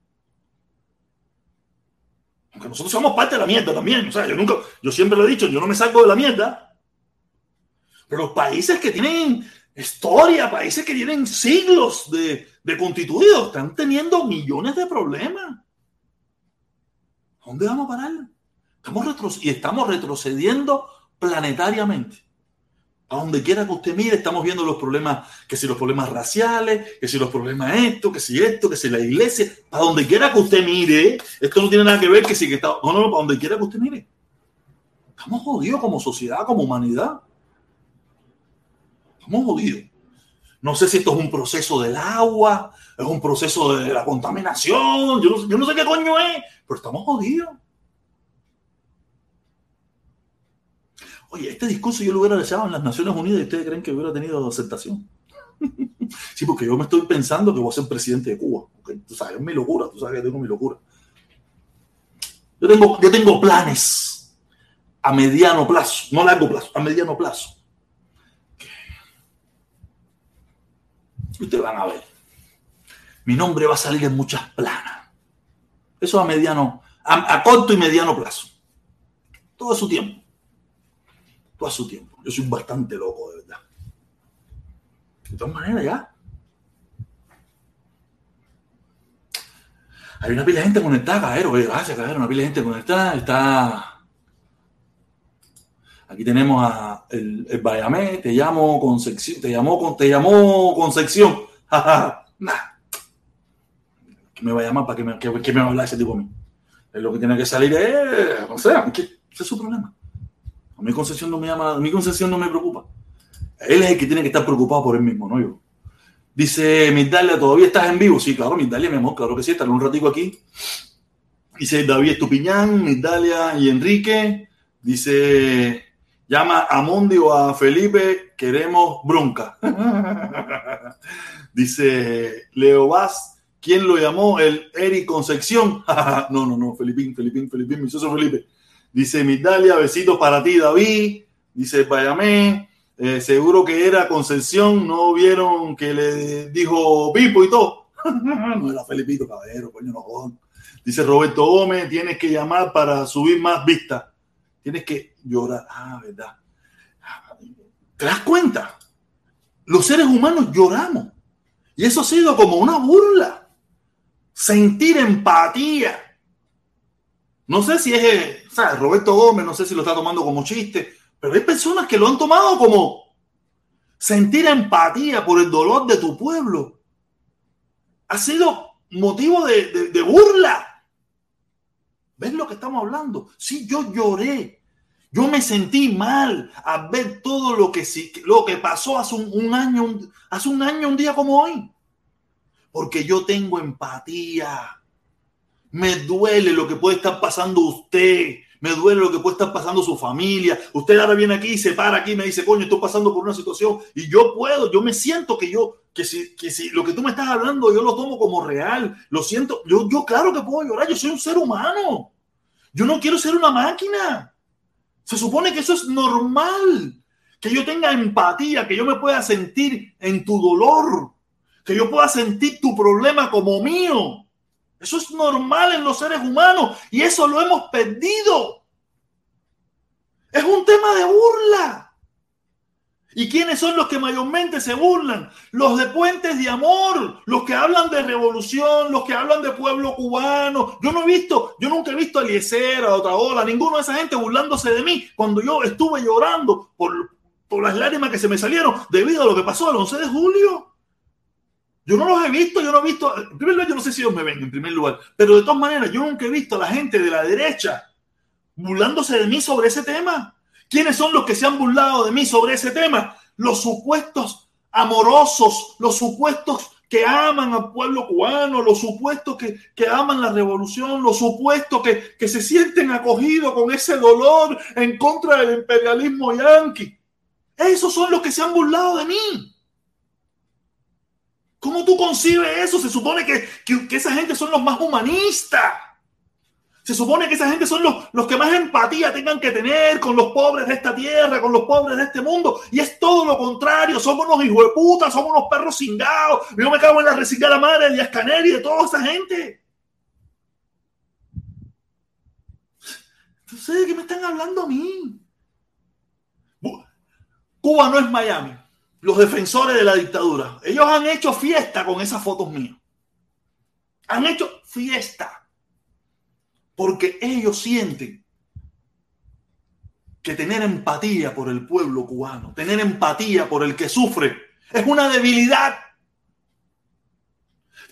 Aunque nosotros somos parte de la mierda también. O sea, yo nunca, yo siempre lo he dicho, yo no me salgo de la mierda. Pero los países que tienen historia, países que tienen siglos de, de constituidos, están teniendo millones de problemas. ¿Dónde vamos a parar? Estamos y estamos retrocediendo planetariamente. A donde quiera que usted mire, estamos viendo los problemas, que si los problemas raciales, que si los problemas esto, que si esto, que si la iglesia, para donde quiera que usted mire, esto no tiene nada que ver que si que está, no, no, no, para donde quiera que usted mire. Estamos jodidos como sociedad, como humanidad. Estamos jodidos. No sé si esto es un proceso del agua, es un proceso de la contaminación, yo no, yo no sé qué coño es, pero estamos jodidos. Oye, este discurso yo lo hubiera echado en las Naciones Unidas y ustedes creen que hubiera tenido aceptación. [LAUGHS] sí, porque yo me estoy pensando que voy a ser presidente de Cuba. ¿okay? Tú sabes, es mi locura, tú sabes que tengo mi locura. Yo tengo, yo tengo planes a mediano plazo, no a largo plazo, a mediano plazo. Ustedes van a ver. Mi nombre va a salir en muchas planas. Eso a mediano, a, a corto y mediano plazo. Todo su tiempo todo a su tiempo. Yo soy bastante loco, de verdad. De todas maneras, ya. Hay una pila de gente conectada, Cajero. Gracias, Cajero. Una pila de gente conectada. Está. Aquí tenemos a el, el Bayamé. Te llamo Concepción. Te llamó, te llamó Concepción. [LAUGHS] nah. ¿Qué me va a llamar para que me, que, que me va a hablar ese tipo a mí? Es lo que tiene que salir es. No sé, ese es su problema. A mi Concepción no me llama, a mi Concepción no me preocupa. Él es el que tiene que estar preocupado por él mismo, no yo. Dice Migdalia, ¿todavía estás en vivo? Sí, claro, Migdalia, mi amor, claro que sí, estaré un ratico aquí. Dice David Estupiñán, Migdalia y Enrique. Dice, llama a Mondi o a Felipe, queremos bronca. [LAUGHS] Dice Leo Vaz, ¿quién lo llamó? El Eric Concepción. [LAUGHS] no, no, no, Felipín, Felipín, Felipín, mi socio Felipe. Dice Migdalia, besitos para ti, David. Dice Payamé, eh, seguro que era Concepción, no vieron que le dijo Pipo y todo. [LAUGHS] no era Felipito, caballero, coño, no. Dice Roberto Gómez, tienes que llamar para subir más vistas. Tienes que llorar. Ah, verdad. ¿Te das cuenta? Los seres humanos lloramos. Y eso ha sido como una burla. Sentir empatía. No sé si es sea, Roberto Gómez, no sé si lo está tomando como chiste, pero hay personas que lo han tomado como sentir empatía por el dolor de tu pueblo. Ha sido motivo de, burla. ¿Ves lo que estamos hablando? Sí, yo lloré. Yo me sentí mal a ver todo lo que, lo que pasó hace un, año, hace un año, un día como hoy. Porque yo tengo empatía. Me duele lo que puede estar pasando usted me duele lo que puede estar pasando su familia. Usted ahora viene aquí se para aquí y me dice, coño, estoy pasando por una situación y yo puedo, yo me siento que yo, que si, que si lo que tú me estás hablando yo lo tomo como real, lo siento, yo, yo claro que puedo llorar, yo soy un ser humano. Yo no quiero ser una máquina. Se supone que eso es normal, que yo tenga empatía, que yo me pueda sentir en tu dolor, que yo pueda sentir tu problema como mío. Eso es normal en los seres humanos y eso lo hemos perdido. Es un tema de burla. ¿Y quiénes son los que mayormente se burlan? Los de puentes de amor, los que hablan de revolución, los que hablan de pueblo cubano. Yo no he visto, yo nunca he visto a Eliezer, a otra ola, ninguno de esa gente burlándose de mí cuando yo estuve llorando por, por las lágrimas que se me salieron debido a lo que pasó el 11 de julio. Yo no los he visto, yo no he visto, en primer lugar, yo no sé si ellos me ven, en primer lugar, pero de todas maneras, yo nunca he visto a la gente de la derecha burlándose de mí sobre ese tema. ¿Quiénes son los que se han burlado de mí sobre ese tema? Los supuestos amorosos, los supuestos que aman al pueblo cubano, los supuestos que, que aman la revolución, los supuestos que, que se sienten acogidos con ese dolor en contra del imperialismo yanqui. Esos son los que se han burlado de mí. ¿Cómo tú concibes eso? Se supone que, que, esa gente son los más humanistas. Se supone que esa gente son los, los que más empatía tengan que tener con los pobres de esta tierra, con los pobres de este mundo. Y es todo lo contrario. Somos unos hijos de puta, somos unos perros cingados. Yo me cago en la reciclada madre de Canel y de toda esa gente. Entonces, ¿de qué me están hablando a mí? Cuba no es Miami. Los defensores de la dictadura. Ellos han hecho fiesta con esas fotos mías. Han hecho fiesta porque ellos sienten que tener empatía por el pueblo cubano, tener empatía por el que sufre, es una debilidad.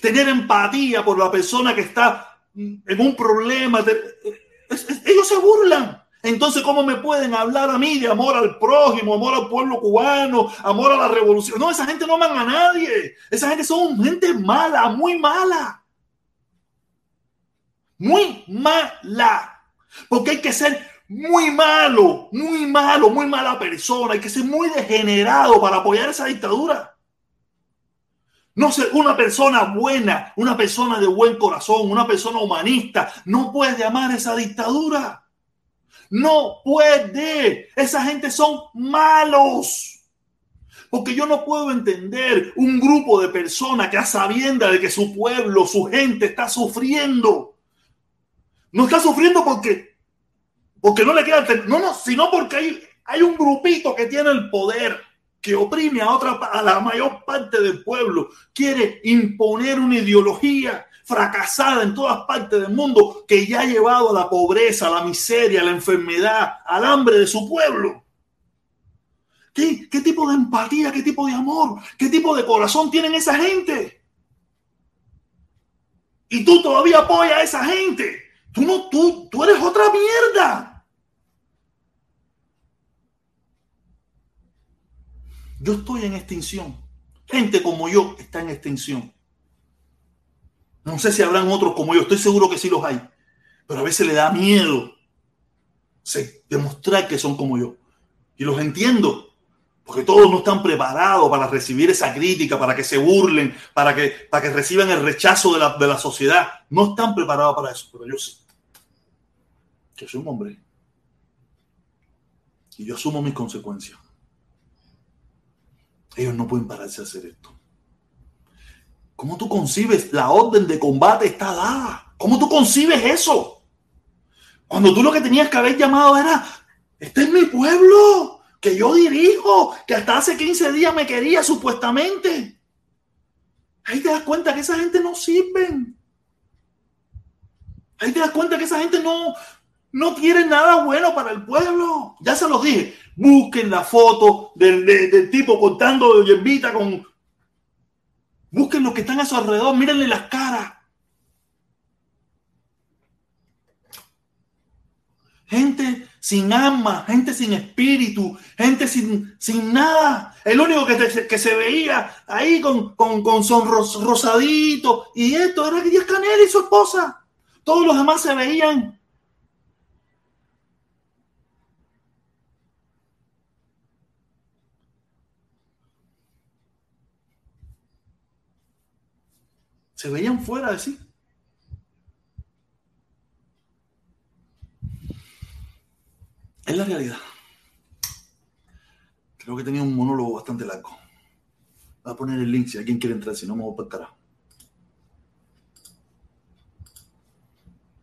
Tener empatía por la persona que está en un problema, ellos se burlan. Entonces, ¿cómo me pueden hablar a mí de amor al prójimo, amor al pueblo cubano, amor a la revolución? No, esa gente no aman a nadie. Esa gente son gente mala, muy mala muy mala. Porque hay que ser muy malo, muy malo, muy mala persona. Hay que ser muy degenerado para apoyar esa dictadura. No ser una persona buena, una persona de buen corazón, una persona humanista, no puede amar esa dictadura. No puede. Esa gente son malos. Porque yo no puedo entender un grupo de personas que a sabienda de que su pueblo, su gente está sufriendo no está sufriendo porque, porque no le queda. No, no, sino porque hay, hay un grupito que tiene el poder, que oprime a, otra, a la mayor parte del pueblo, quiere imponer una ideología fracasada en todas partes del mundo que ya ha llevado a la pobreza, a la miseria, a la enfermedad, al hambre de su pueblo. ¿Qué, ¿Qué tipo de empatía, qué tipo de amor, qué tipo de corazón tienen esa gente? Y tú todavía apoyas a esa gente. Tú no, tú, tú eres otra mierda. Yo estoy en extinción. Gente como yo está en extinción. No sé si habrán otros como yo, estoy seguro que sí los hay. Pero a veces le da miedo demostrar que son como yo. Y los entiendo, porque todos no están preparados para recibir esa crítica, para que se burlen, para que, para que reciban el rechazo de la, de la sociedad. No están preparados para eso, pero yo sí que soy un hombre. Y yo asumo mis consecuencias. Ellos no pueden pararse a hacer esto. ¿Cómo tú concibes? La orden de combate está dada. ¿Cómo tú concibes eso? Cuando tú lo que tenías que haber llamado era, este es mi pueblo, que yo dirijo, que hasta hace 15 días me quería supuestamente. Ahí te das cuenta que esa gente no sirve. Ahí te das cuenta que esa gente no, no quieren nada bueno para el pueblo. Ya se los dije. Busquen la foto del, tipo contando de con. Busquen los que están a su alrededor, mírenle las caras. Gente sin alma, gente sin espíritu, gente sin, sin nada. El único que, que se veía ahí con, con, con rosadito y esto era Díaz Canel y su esposa. Todos los demás se veían se veían fuera de sí. Es la realidad. Creo que tenía un monólogo bastante largo. Voy a poner el link si alguien quiere entrar, si no me voy a para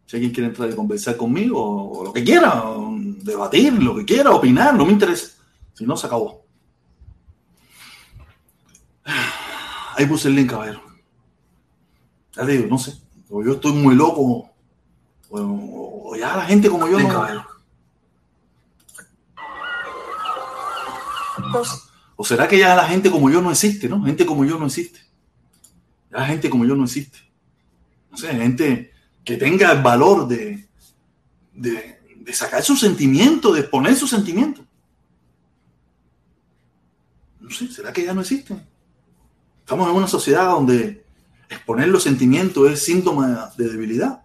Si alguien quiere entrar y conversar conmigo, o lo que quiera, debatir, lo que quiera, opinar, no me interesa. Si no, se acabó. [SIGHS] Ahí puse el link, a ver. Ya te digo, no sé. O yo estoy muy loco. O, ya la gente como yo no. Caballero. O será que ya la gente como yo no existe, ¿no? Gente como yo no existe. Ya la gente como yo no existe. No sé, gente que tenga el valor de, de, de sacar sus sentimientos, de exponer sus sentimientos. No sé, ¿será que ya no existen? Estamos en una sociedad donde exponer los sentimientos es síntoma de debilidad.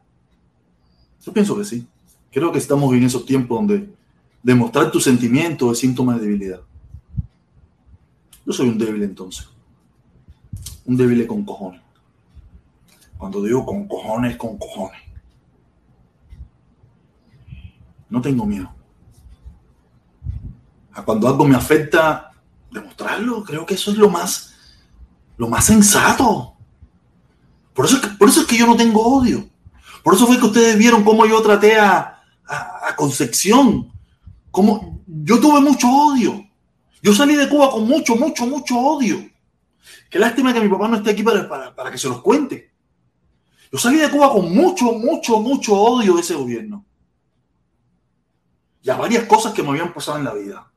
Yo pienso que sí. Creo que estamos en esos tiempos donde demostrar tus sentimientos es síntoma de debilidad. Yo soy un débil entonces. Un débil con cojones. Cuando digo con cojones, con cojones. No tengo miedo. A cuando algo me afecta, demostrarlo. Creo que eso es lo más, lo más sensato. Por eso, es que, por eso es que yo no tengo odio. Por eso fue que ustedes vieron cómo yo traté a, a, Concepción. Cómo yo tuve mucho odio. Yo salí de Cuba con mucho, mucho, mucho odio. Qué lástima que mi papá no esté aquí para, para, para que se los cuente. Yo salí de Cuba con mucho, mucho, mucho odio de ese gobierno. Y a varias cosas que me habían pasado en la vida.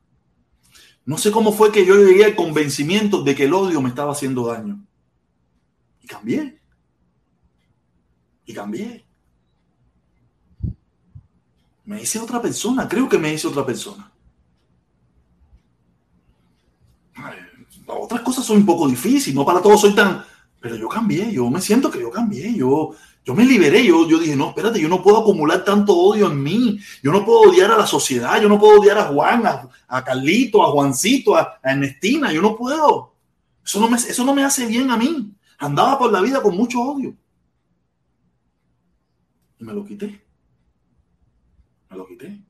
No sé cómo fue que yo llegué al convencimiento de que el odio me estaba haciendo daño. Y cambié. Y cambié. Me hice otra persona, creo que me hice otra persona. otras cosas son un poco difíciles, no para todos soy tan... Pero yo cambié, yo me siento que yo cambié, yo, yo me liberé, yo, yo dije, no, espérate, yo no puedo acumular tanto odio en mí, yo no puedo odiar a la sociedad, yo no puedo odiar a Juan, a, Carlito, a Juancito, a, Ernestina, yo no puedo. Eso no, eso no me hace bien a mí. Andaba por la vida con mucho odio. Y me lo quité. Me lo quité.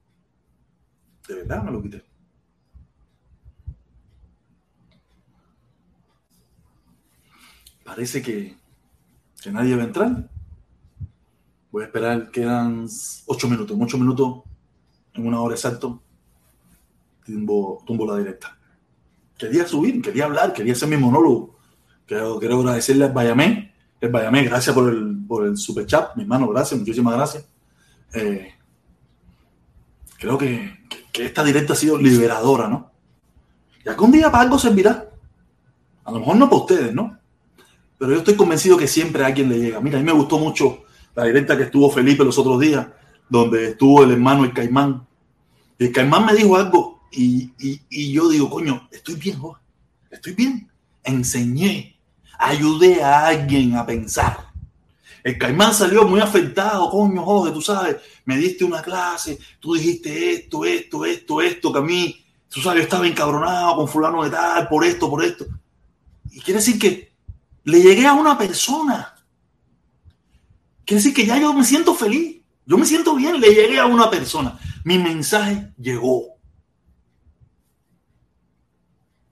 De verdad me lo quité. Parece que, que nadie va a entrar. Voy a esperar, quedan ocho minutos. Ocho minutos, en una hora exacto, tumbo, tumbo la directa. Quería subir, quería hablar, quería hacer mi monólogo. Quiero, quiero agradecerle al Bayamé. El Bayamé, gracias por el, por el super chat, mi hermano, gracias, muchísimas gracias. Eh, creo que, que, esta directa ha sido liberadora, ¿no? Y algún día para algo servirá. A lo mejor no para ustedes, ¿no? Pero yo estoy convencido que siempre a alguien le llega. Mira, a mí me gustó mucho la directa que estuvo Felipe los otros días, donde estuvo el hermano el Caimán. El Caimán me dijo algo y, y, yo digo, coño, estoy bien, estoy bien. Enseñé, ayudé a alguien a pensar. El Caimán salió muy afectado, coño, Jorge, tú sabes, me diste una clase, tú dijiste esto, esto, esto, esto, que a mí, tú sabes, yo estaba encabronado con fulano de tal, por esto, por esto. Y quiere decir que le llegué a una persona. Quiere decir que ya yo me siento feliz. Yo me siento bien, le llegué a una persona. Mi mensaje llegó.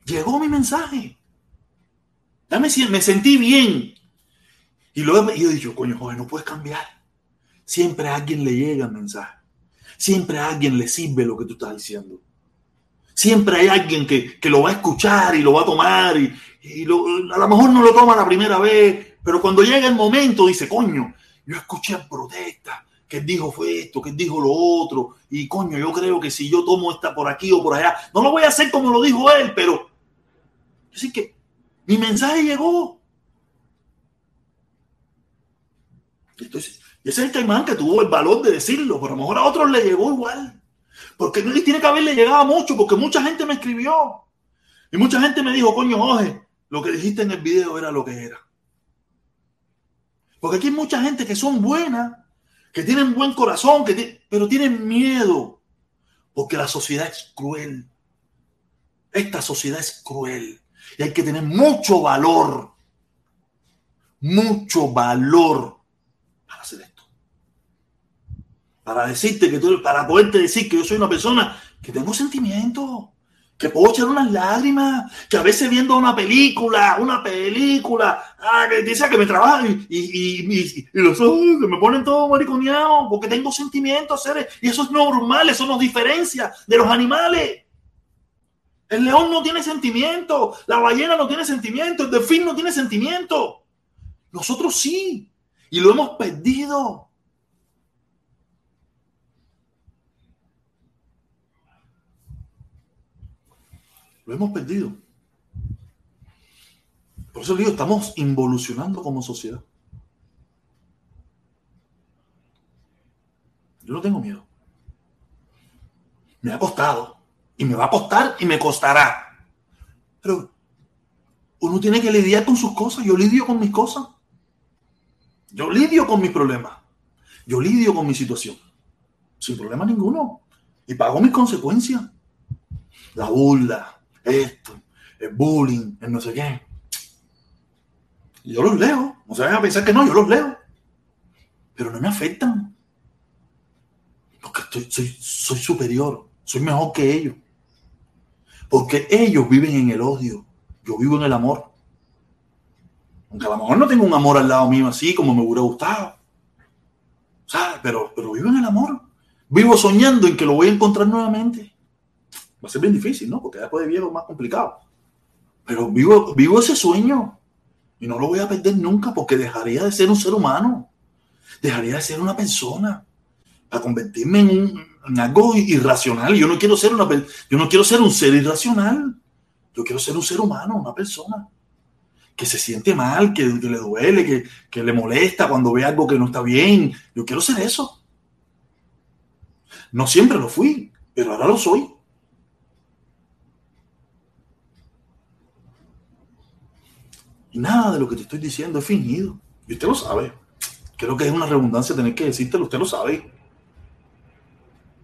Llegó mi mensaje. Ya me, me sentí bien. Y luego yo he dicho, coño, joven, no puedes cambiar. Siempre a alguien le llega el mensaje. Siempre a alguien le sirve lo que tú estás diciendo. Siempre hay alguien que, lo va a escuchar y lo va a tomar y, a lo mejor no lo toma la primera vez, pero cuando llega el momento dice, coño, yo escuché protesta, que dijo fue esto, que dijo lo otro, y coño, yo creo que si yo tomo esta por aquí o por allá, no lo voy a hacer como lo dijo él, pero así que mi mensaje llegó. Entonces, ese es el caimán que tuvo el valor de decirlo, pero a lo mejor a otros le llegó igual. Porque no tiene que haberle llegado mucho, porque mucha gente me escribió. Y mucha gente me dijo, coño, oje, lo que dijiste en el video era lo que era. Porque aquí hay mucha gente que son buenas, que tienen buen corazón, que pero tienen miedo. Porque la sociedad es cruel. Esta sociedad es cruel. Y hay que tener mucho valor. Mucho valor para hacer esto para decirte que tú, para poderte decir que yo soy una persona que tengo sentimientos, que puedo echar unas lágrimas, que a veces viendo una película, una película, ah, que dice que me trabaja y, los ojos me ponen todo mariconeados porque tengo sentimientos, seres, y eso es normal, eso nos diferencia de los animales. El león no tiene sentimiento, la ballena no tiene sentimiento, el delfín no tiene sentimiento. Nosotros sí, y lo hemos perdido. Lo hemos perdido. Por eso digo, estamos involucionando como sociedad. Yo no tengo miedo. Me ha costado. Y me va a costar y me costará. Pero uno tiene que lidiar con sus cosas. Yo lidio con mis cosas. Yo lidio con mis problemas. Yo lidio con mi situación. Sin problema ninguno. Y pago mis consecuencias. La burla, esto, el bullying, el no sé qué. yo los leo. No se vayan a pensar que no, yo los leo. Pero no me afectan. Porque soy, soy superior, soy mejor que ellos. Porque ellos viven en el odio, yo vivo en el amor. Aunque a lo mejor no tengo un amor al lado mío así como me hubiera gustado. ¿Sabes? Pero, pero vivo en el amor. Vivo soñando en que lo voy a encontrar nuevamente. Va a ser bien difícil, ¿no? Porque después de viejo es más complicado. Pero vivo, vivo ese sueño. Y no lo voy a perder nunca porque dejaría de ser un ser humano. Dejaría de ser una persona para convertirme en, algo irracional. Yo no quiero ser una yo no quiero ser un ser irracional. Yo quiero ser un ser humano, una persona que se siente mal, que, le duele, que, que, le molesta cuando ve algo que no está bien. Yo quiero ser eso. No siempre lo fui, pero ahora lo soy. Y nada de lo que te estoy diciendo es fingido. Y usted lo sabe. Creo que es una redundancia tener que decírtelo, usted lo sabe.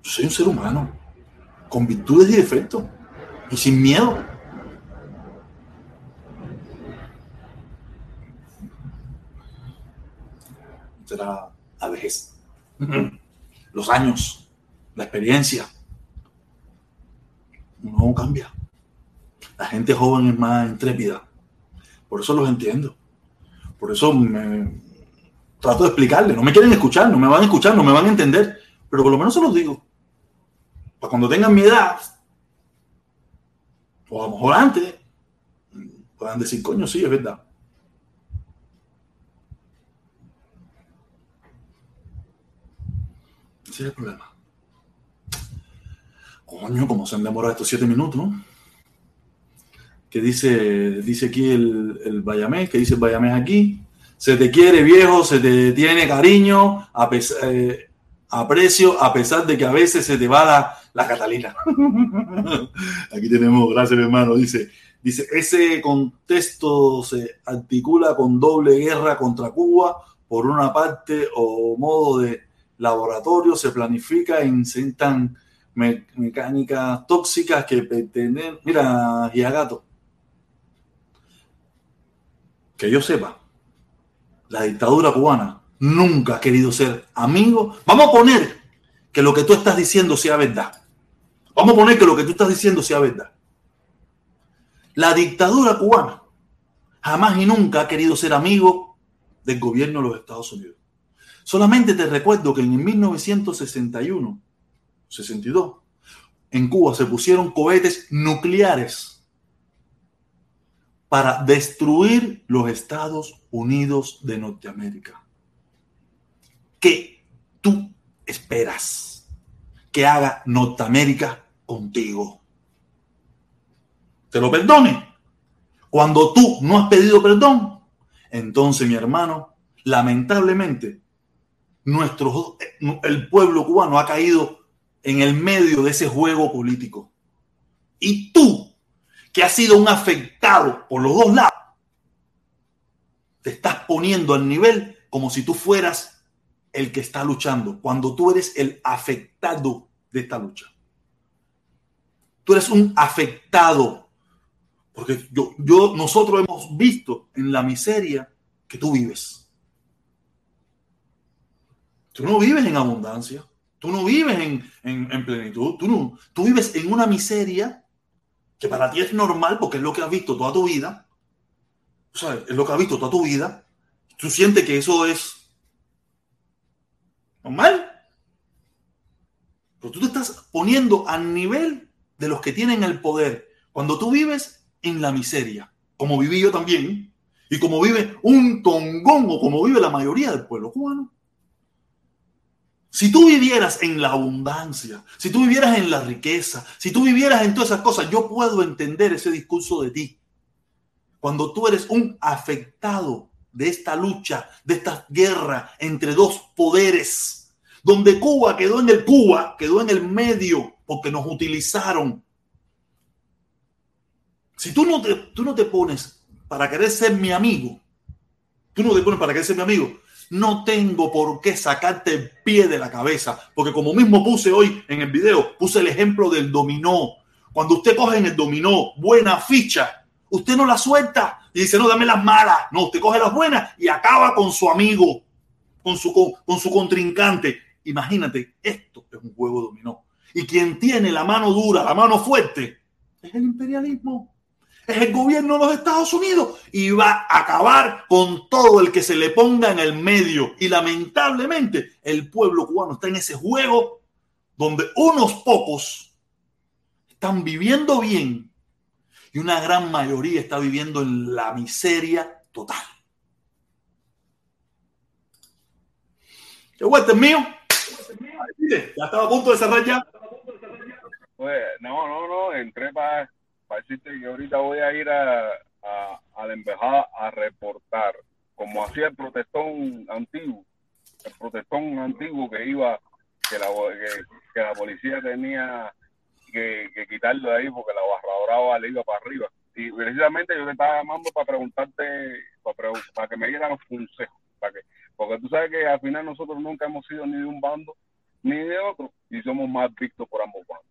Yo soy un ser humano, con virtudes y defectos, y sin miedo. Será la vejez, los años, la experiencia. No cambia. La gente joven es más intrépida. Por eso los entiendo. Por eso me trato de explicarle. No me quieren escuchar, no me van a escuchar, no me van a entender. Pero por lo menos se los digo cuando tengan mi edad, o a lo mejor antes, puedan decir, coño, sí, es verdad. Ese es el problema. Coño, como se han demorado estos siete minutos. Que dice, dice aquí el, el Bayamés, que dice el Bayamés aquí. Se te quiere viejo, se te tiene cariño, a pesar, eh, aprecio, a pesar de que a veces se te va la, la Catalina. [LAUGHS] Aquí tenemos, gracias hermano, dice, dice, ese contexto se articula con doble guerra contra Cuba, por una parte, o modo de laboratorio, se planifica e incitan mecánicas tóxicas que pertenecen, mira, Giagato, que yo sepa, la dictadura cubana nunca ha querido ser amigo. Vamos a poner que lo que tú estás diciendo sea verdad. Vamos a poner que lo que tú estás diciendo sea verdad. La dictadura cubana jamás y nunca ha querido ser amigo del gobierno de los Estados Unidos. Solamente te recuerdo que en 1961, 62, en Cuba se pusieron cohetes nucleares para destruir los Estados Unidos de Norteamérica. ¿Qué tú esperas que haga Norteamérica contigo. Te lo perdone. Cuando tú no has pedido perdón, entonces mi hermano, lamentablemente, nuestro, el pueblo cubano ha caído en el medio de ese juego político. Y tú, que has sido un afectado por los dos lados, te estás poniendo al nivel como si tú fueras el que está luchando, cuando tú eres el afectado de esta lucha. Tú eres un afectado. Porque yo, yo, nosotros hemos visto en la miseria que tú vives. Tú no vives en abundancia. Tú no vives en, plenitud. Tú, no, tú vives en una miseria que para ti es normal porque es lo que has visto toda tu vida. O sea, es lo que has visto toda tu vida. Tú sientes que eso es normal. Pero tú te estás poniendo al nivel de los que tienen el poder Cuando tú vives en la miseria, como viví yo también, y como vive un tongón o como vive la mayoría del pueblo cubano, si tú vivieras en la abundancia, si tú vivieras en la riqueza, si tú vivieras en todas esas cosas, yo puedo entender ese discurso de ti. Cuando tú eres un afectado de esta lucha, de esta guerra entre dos poderes, donde Cuba quedó en el Cuba, quedó en el medio porque nos utilizaron. Si tú no te, tú no te pones para querer ser mi amigo, tú no te pones para querer ser mi amigo, no tengo por qué sacarte el pie de la cabeza, porque como mismo puse hoy en el video, puse el ejemplo del dominó. Cuando usted coge en el dominó buena ficha, usted no la suelta y dice, no, dame las malas. No, usted coge las buenas y acaba con su amigo, con su, con su contrincante. Imagínate, esto es un juego dominó. Y quien tiene la mano dura, la mano fuerte, es el imperialismo es el gobierno de los Estados Unidos y va a acabar con todo el que se le ponga en el medio. Y lamentablemente el pueblo cubano está en ese juego donde unos pocos están viviendo bien y una gran mayoría está viviendo en la miseria total. ¿Qué vuelta es mío? Ya estaba a punto de cerrar ya. Pues, no, no, no, entré para para decirte que ahorita voy a ir a, a, la embajada a reportar, como hacía el protestón antiguo, el protestón antiguo que iba, que la, que, la policía tenía que, quitarlo de ahí porque la barradora le iba para arriba. Y precisamente yo te estaba llamando para preguntarte, para, para que me dieran consejos, para que, porque tú sabes que al final nosotros nunca hemos sido ni de un bando ni de otro y somos más vistos por ambos bandos.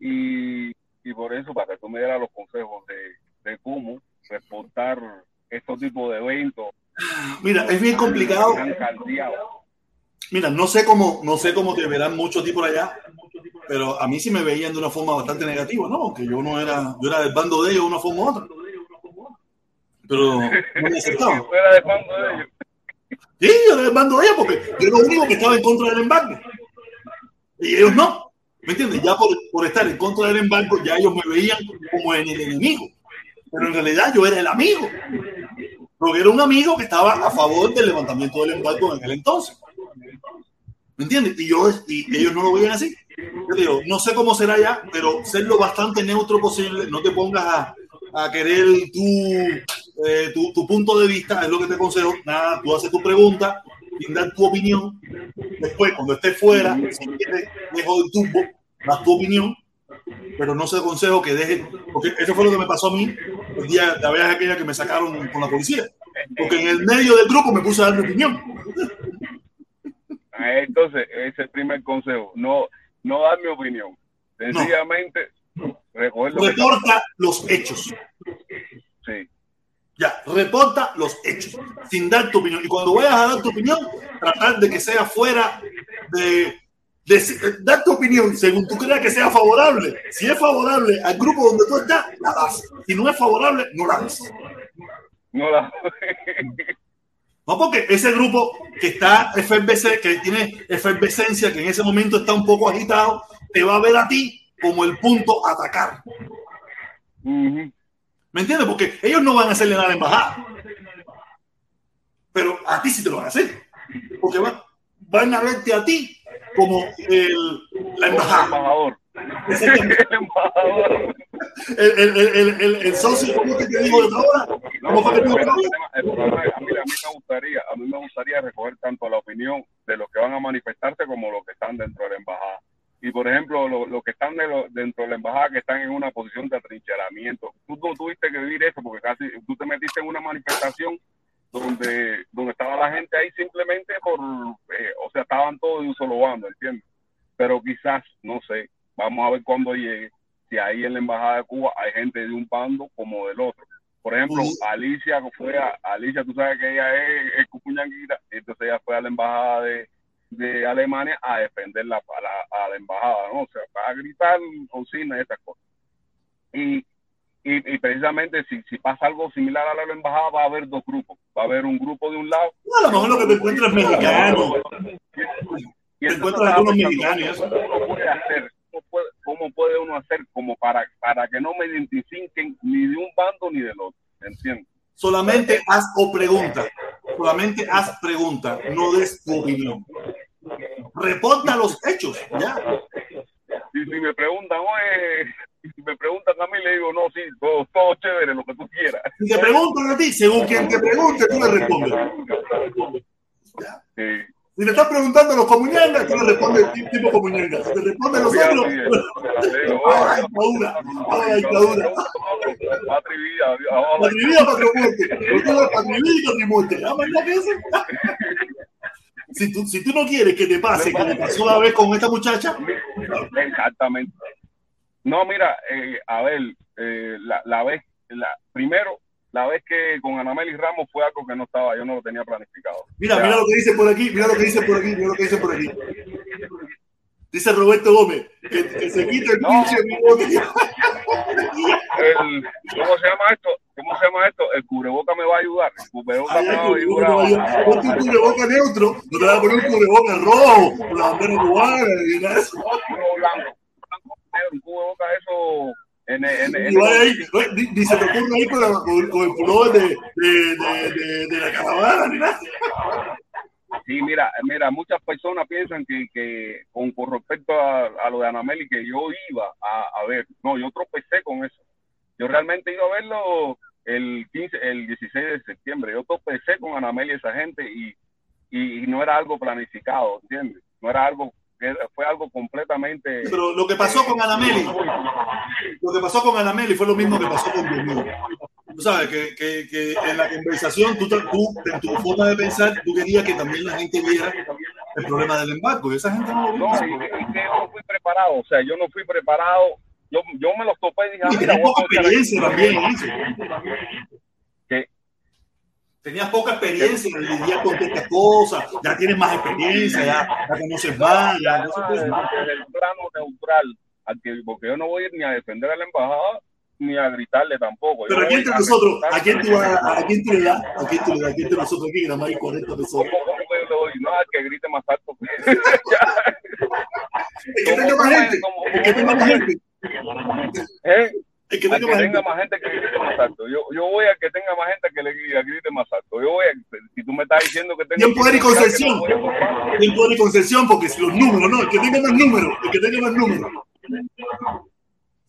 Y y por eso para que tú me dieras los consejos de, cómo reportar estos tipos de eventos. Mira, es bien complicado. Mira, no sé cómo, no sé cómo te verán muchos tipos allá, pero a mí sí me veían de una forma bastante negativa, ¿no? Que yo no era, yo era del bando de ellos de una forma u otra. Pero no me [LAUGHS] aceptaban. era del bando de ellos. Sí, yo era del bando de ellos porque yo era lo único que estaba en contra del embargo. Y ellos no. ¿Me entiendes? Ya por, estar en contra del embargo, ya ellos me veían como en el enemigo. Pero en realidad yo era el amigo. Porque era un amigo que estaba a favor del levantamiento del embargo en aquel entonces. ¿Me entiendes? Y, yo, y ellos no lo veían así. Yo digo, no sé cómo será ya, pero ser lo bastante neutro posible. No te pongas a, a querer tu, eh, tu, tu, punto de vista, es lo que te aconsejo. Nada, tú haces tu pregunta, dar tu opinión. Después, cuando estés fuera, si quieres, dejo el tubo, das tu opinión, pero no se aconsejo que dejes, porque eso fue lo que me pasó a mí el día, la vez aquella que me sacaron con la policía, porque en el medio del grupo me puse a dar mi opinión. Ah, entonces, ese es el primer consejo, no, no dar mi opinión, sencillamente Reporta los hechos. Sí. Ya, reporta los hechos, sin dar tu opinión. Y cuando vayas a dar tu opinión, tratar de que sea fuera de, dar tu opinión según tú creas que sea favorable. Si es favorable al grupo donde tú estás, la das. Si no es favorable, no la das. No la No, porque ese grupo que está FBC, que tiene efervescencia, que en ese momento está un poco agitado, te va a ver a ti como el punto a atacar. ¿Me entiendes? Porque ellos no van a hacerle nada a la embajada. Pero a ti sí te lo van a hacer. Porque van, van a verte a ti como el, la embajada. El embajador. [LAUGHS] El, el, el, el, el, socio, ¿cómo te digo de ahora? ¿Cómo fue que te digo A mí me gustaría, a mí me gustaría recoger tanto la opinión de los que van a manifestarse como los que están dentro de la embajada y por ejemplo los que están dentro de la embajada que están en una posición de atrincheramiento, tú no tuviste que vivir eso porque casi tú te metiste en una manifestación donde donde estaba la gente ahí simplemente por, eh, o sea, estaban todos de un solo bando, ¿entiendes? Pero quizás, no sé, vamos a ver cuándo llegue, si ahí en la embajada de Cuba hay gente de un bando como del otro. Por ejemplo, Alicia fue a, Alicia, tú sabes que ella es, es cupuñanguita, entonces ella fue a la embajada de, de Alemania a defender la, a, la, a la embajada, ¿no? O sea, para gritar consignas y esas cosas. Y, y, y, precisamente si, si pasa algo similar a la embajada, va a haber dos grupos. Va a haber un grupo de un lado. No, a lo mejor lo que te encuentras es mexicano. Te encuentras algunos mexicanos. Uno puede hacer, puede, cómo puede uno hacer como para, para que no me identifiquen ni de un bando ni del otro? ¿Entiendes? Solamente haz o pregunta. Solamente haz pregunta, no des tu opinión. Reporta los hechos, ya. Y si me preguntan, oye, si me preguntan a mí, le digo, no, sí, todo, todo chévere, lo que tú quieras. Si te preguntan a ti, según quien te pregunte, tú le respondes. ¿Ya? Sí. Si le estás preguntando a los comunangas, tú le respondes tipo comunanga. Si te responden los otros, ¡ah, dictadura! ¡ah, dictadura! Patria y vida. Patria y vida, patria y muerte. Yo tengo patria y vida y patria y muerte. ¿Ah, verdad que eso? [LAUGHS] Si tú, si tú no quieres que te pase, que te pasó la vez con esta muchacha, Exactamente. No, mira, eh, a ver, eh, la, la vez, la, primero, la vez que con Anameli Ramos fue algo que no estaba, yo no lo tenía planificado. mira, O sea, mira lo que dice por aquí, mira lo que dice por aquí, mira lo que dice por aquí. Dice Roberto Gómez, que, que se quite el No. pinche bigote. el, ¿Cómo se llama esto? ¿Cómo se llama esto? El cubreboca me va a ayudar. El cubreboca Ay, me va a ayudar. Ponte un cubreboca neutro, no te vas a poner un cubreboca rojo, con la bandera cubana, y nada de eso. Blanco, blanco, negro, un cubreboca eso en, en, en, Y vaya ahí, no, ni, ni se te ocurre ahí con, la, con, con el pullover de, de, de, de, de la caravana, ni nada. Sí, mira, mira, muchas personas piensan que, que con, con respecto a, a lo de Anameli, que yo iba a, a ver. No, yo tropecé con eso. Yo realmente iba a verlo el 15, el 16 de septiembre. Yo tropecé con Anameli y esa gente y, y, y no era algo planificado, ¿entiendes? No era algo, fue algo completamente... Pero lo que pasó con Anameli, lo que pasó con Anameli fue lo mismo que pasó con Dios Tú sabes que, que, que en la conversación, tú, tú, en tu forma de pensar, tú querías que también la gente viera el problema del embargo. Y esa gente no lo vio. No, y, y que yo no fui preparado, o sea, yo no fui preparado. Yo, yo me los topé y dije, ah, mira, tenías voy a experiencia también. Que- Tenías poca experiencia en lidiar con estas cosas. Ya tienes más experiencia, ya, ya conoces más, ya no sé qué. desde el plano neutral, al que- porque yo no voy a ir ni a defender a la embajada ni a gritarle tampoco. Yo Pero aquí entre a nosotros, ¿a quién tú a, a quién tú le das? ¿A quién tú le das? Aquí entre nosotros aquí, nada más hay 40 personas. ¿Cómo, cómo que yo le doy? No, al que grite más alto. Que [LAUGHS] tenga más gente, tenga más gente, ¿Eh? el que tenga que más tenga gente. más gente que grite más alto. Yo, yo voy a que tenga más gente que le grite, grite más alto. Yo voy a, si tú me estás diciendo que tengo Tiempo gritar, que Concepción. no. Tiempo de concesión, porque si los números, no, el que tenga más números, el que tenga más números.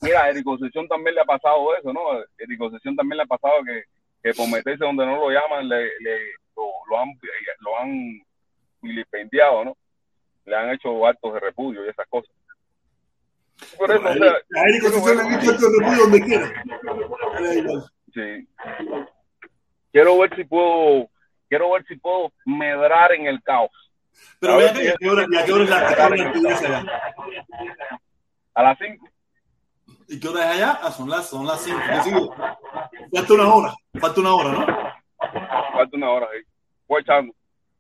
Mira, a Eric Concepción también le ha pasado eso, ¿no? A Eric Concepción también le ha pasado que, que por meterse donde no lo llaman, le, le- lo, lo han, lo han vilipendiado, ¿no? Le han hecho actos de repudio y esas cosas. Por eso, o sea, A Eric Concepción le han hecho esto de donde quiera. Sí. Quiero ver si puedo, quiero ver si puedo medrar en el caos. Pero A ver vean si- a qué hora, a qué hora es la, a qué hora es allá. A las 5. ¿Y qué hora es allá? Ah, son las, son las 5. Falta una hora, falta una hora, ¿no? Falta una hora ahí. Voy echando.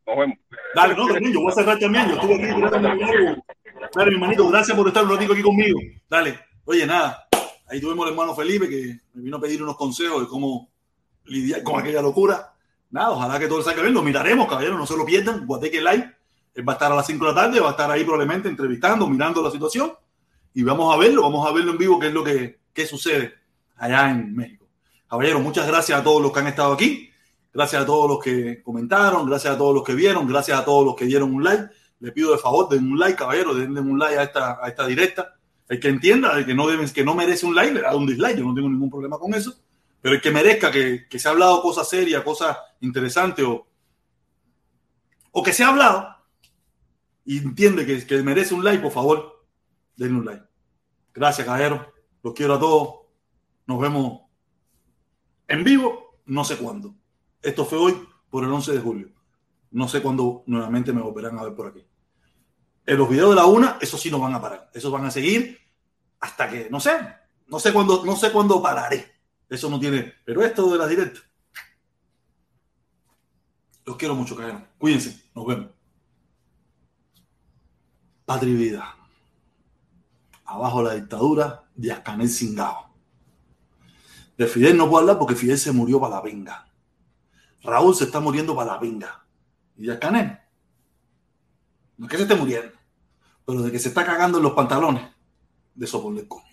Nos vemos. Dale, no, también, yo voy a cerrar también. Yo estuve aquí tirando mi largo. Dale, mi hermanito, gracias por estar un ratito aquí conmigo. Dale, oye, nada. Ahí tuvimos al hermano Felipe que me vino a pedir unos consejos de cómo lidiar con aquella locura. Nada, ojalá que todo salga bien. Lo miraremos, caballeros, no se lo pierdan. Guateque Live. Él va a estar a las 5 de la tarde, va a estar ahí probablemente entrevistando, mirando la situación. Y vamos a verlo, vamos a verlo en vivo, qué es lo que qué sucede allá en México. Caballeros, muchas gracias a todos los que han estado aquí. Gracias a todos los que comentaron, gracias a todos los que vieron, gracias a todos los que dieron un like. Le pido de favor, den un like, caballero, denle un like a esta, a esta directa. El que entienda, el que no, que no merece un like, le da un dislike. Yo no tengo ningún problema con eso. Pero el que merezca que, que se ha hablado cosas serias, cosas interesantes o, o que se ha hablado y entiende que, que merece un like, por favor, denle un like. Gracias, caballero. Los quiero a todos. Nos vemos en vivo, no sé cuándo. Esto fue hoy por el 11 de julio. No sé cuándo nuevamente me volverán a ver por aquí. En los videos de la una, eso sí no van a parar. Esos van a seguir hasta que, no sé, no sé cuándo, no sé cuándo pararé. Eso no tiene. Pero esto de las directas. Los quiero mucho, cabrón. Cuídense. Nos vemos. Patria y vida. Abajo la dictadura de Ascanel Singao. De Fidel no puedo hablar porque Fidel se murió para la venga. Raúl se está muriendo para la venga. Y de Ascanel. No es que se esté muriendo, pero de que se está cagando en los pantalones. de Sopoleco.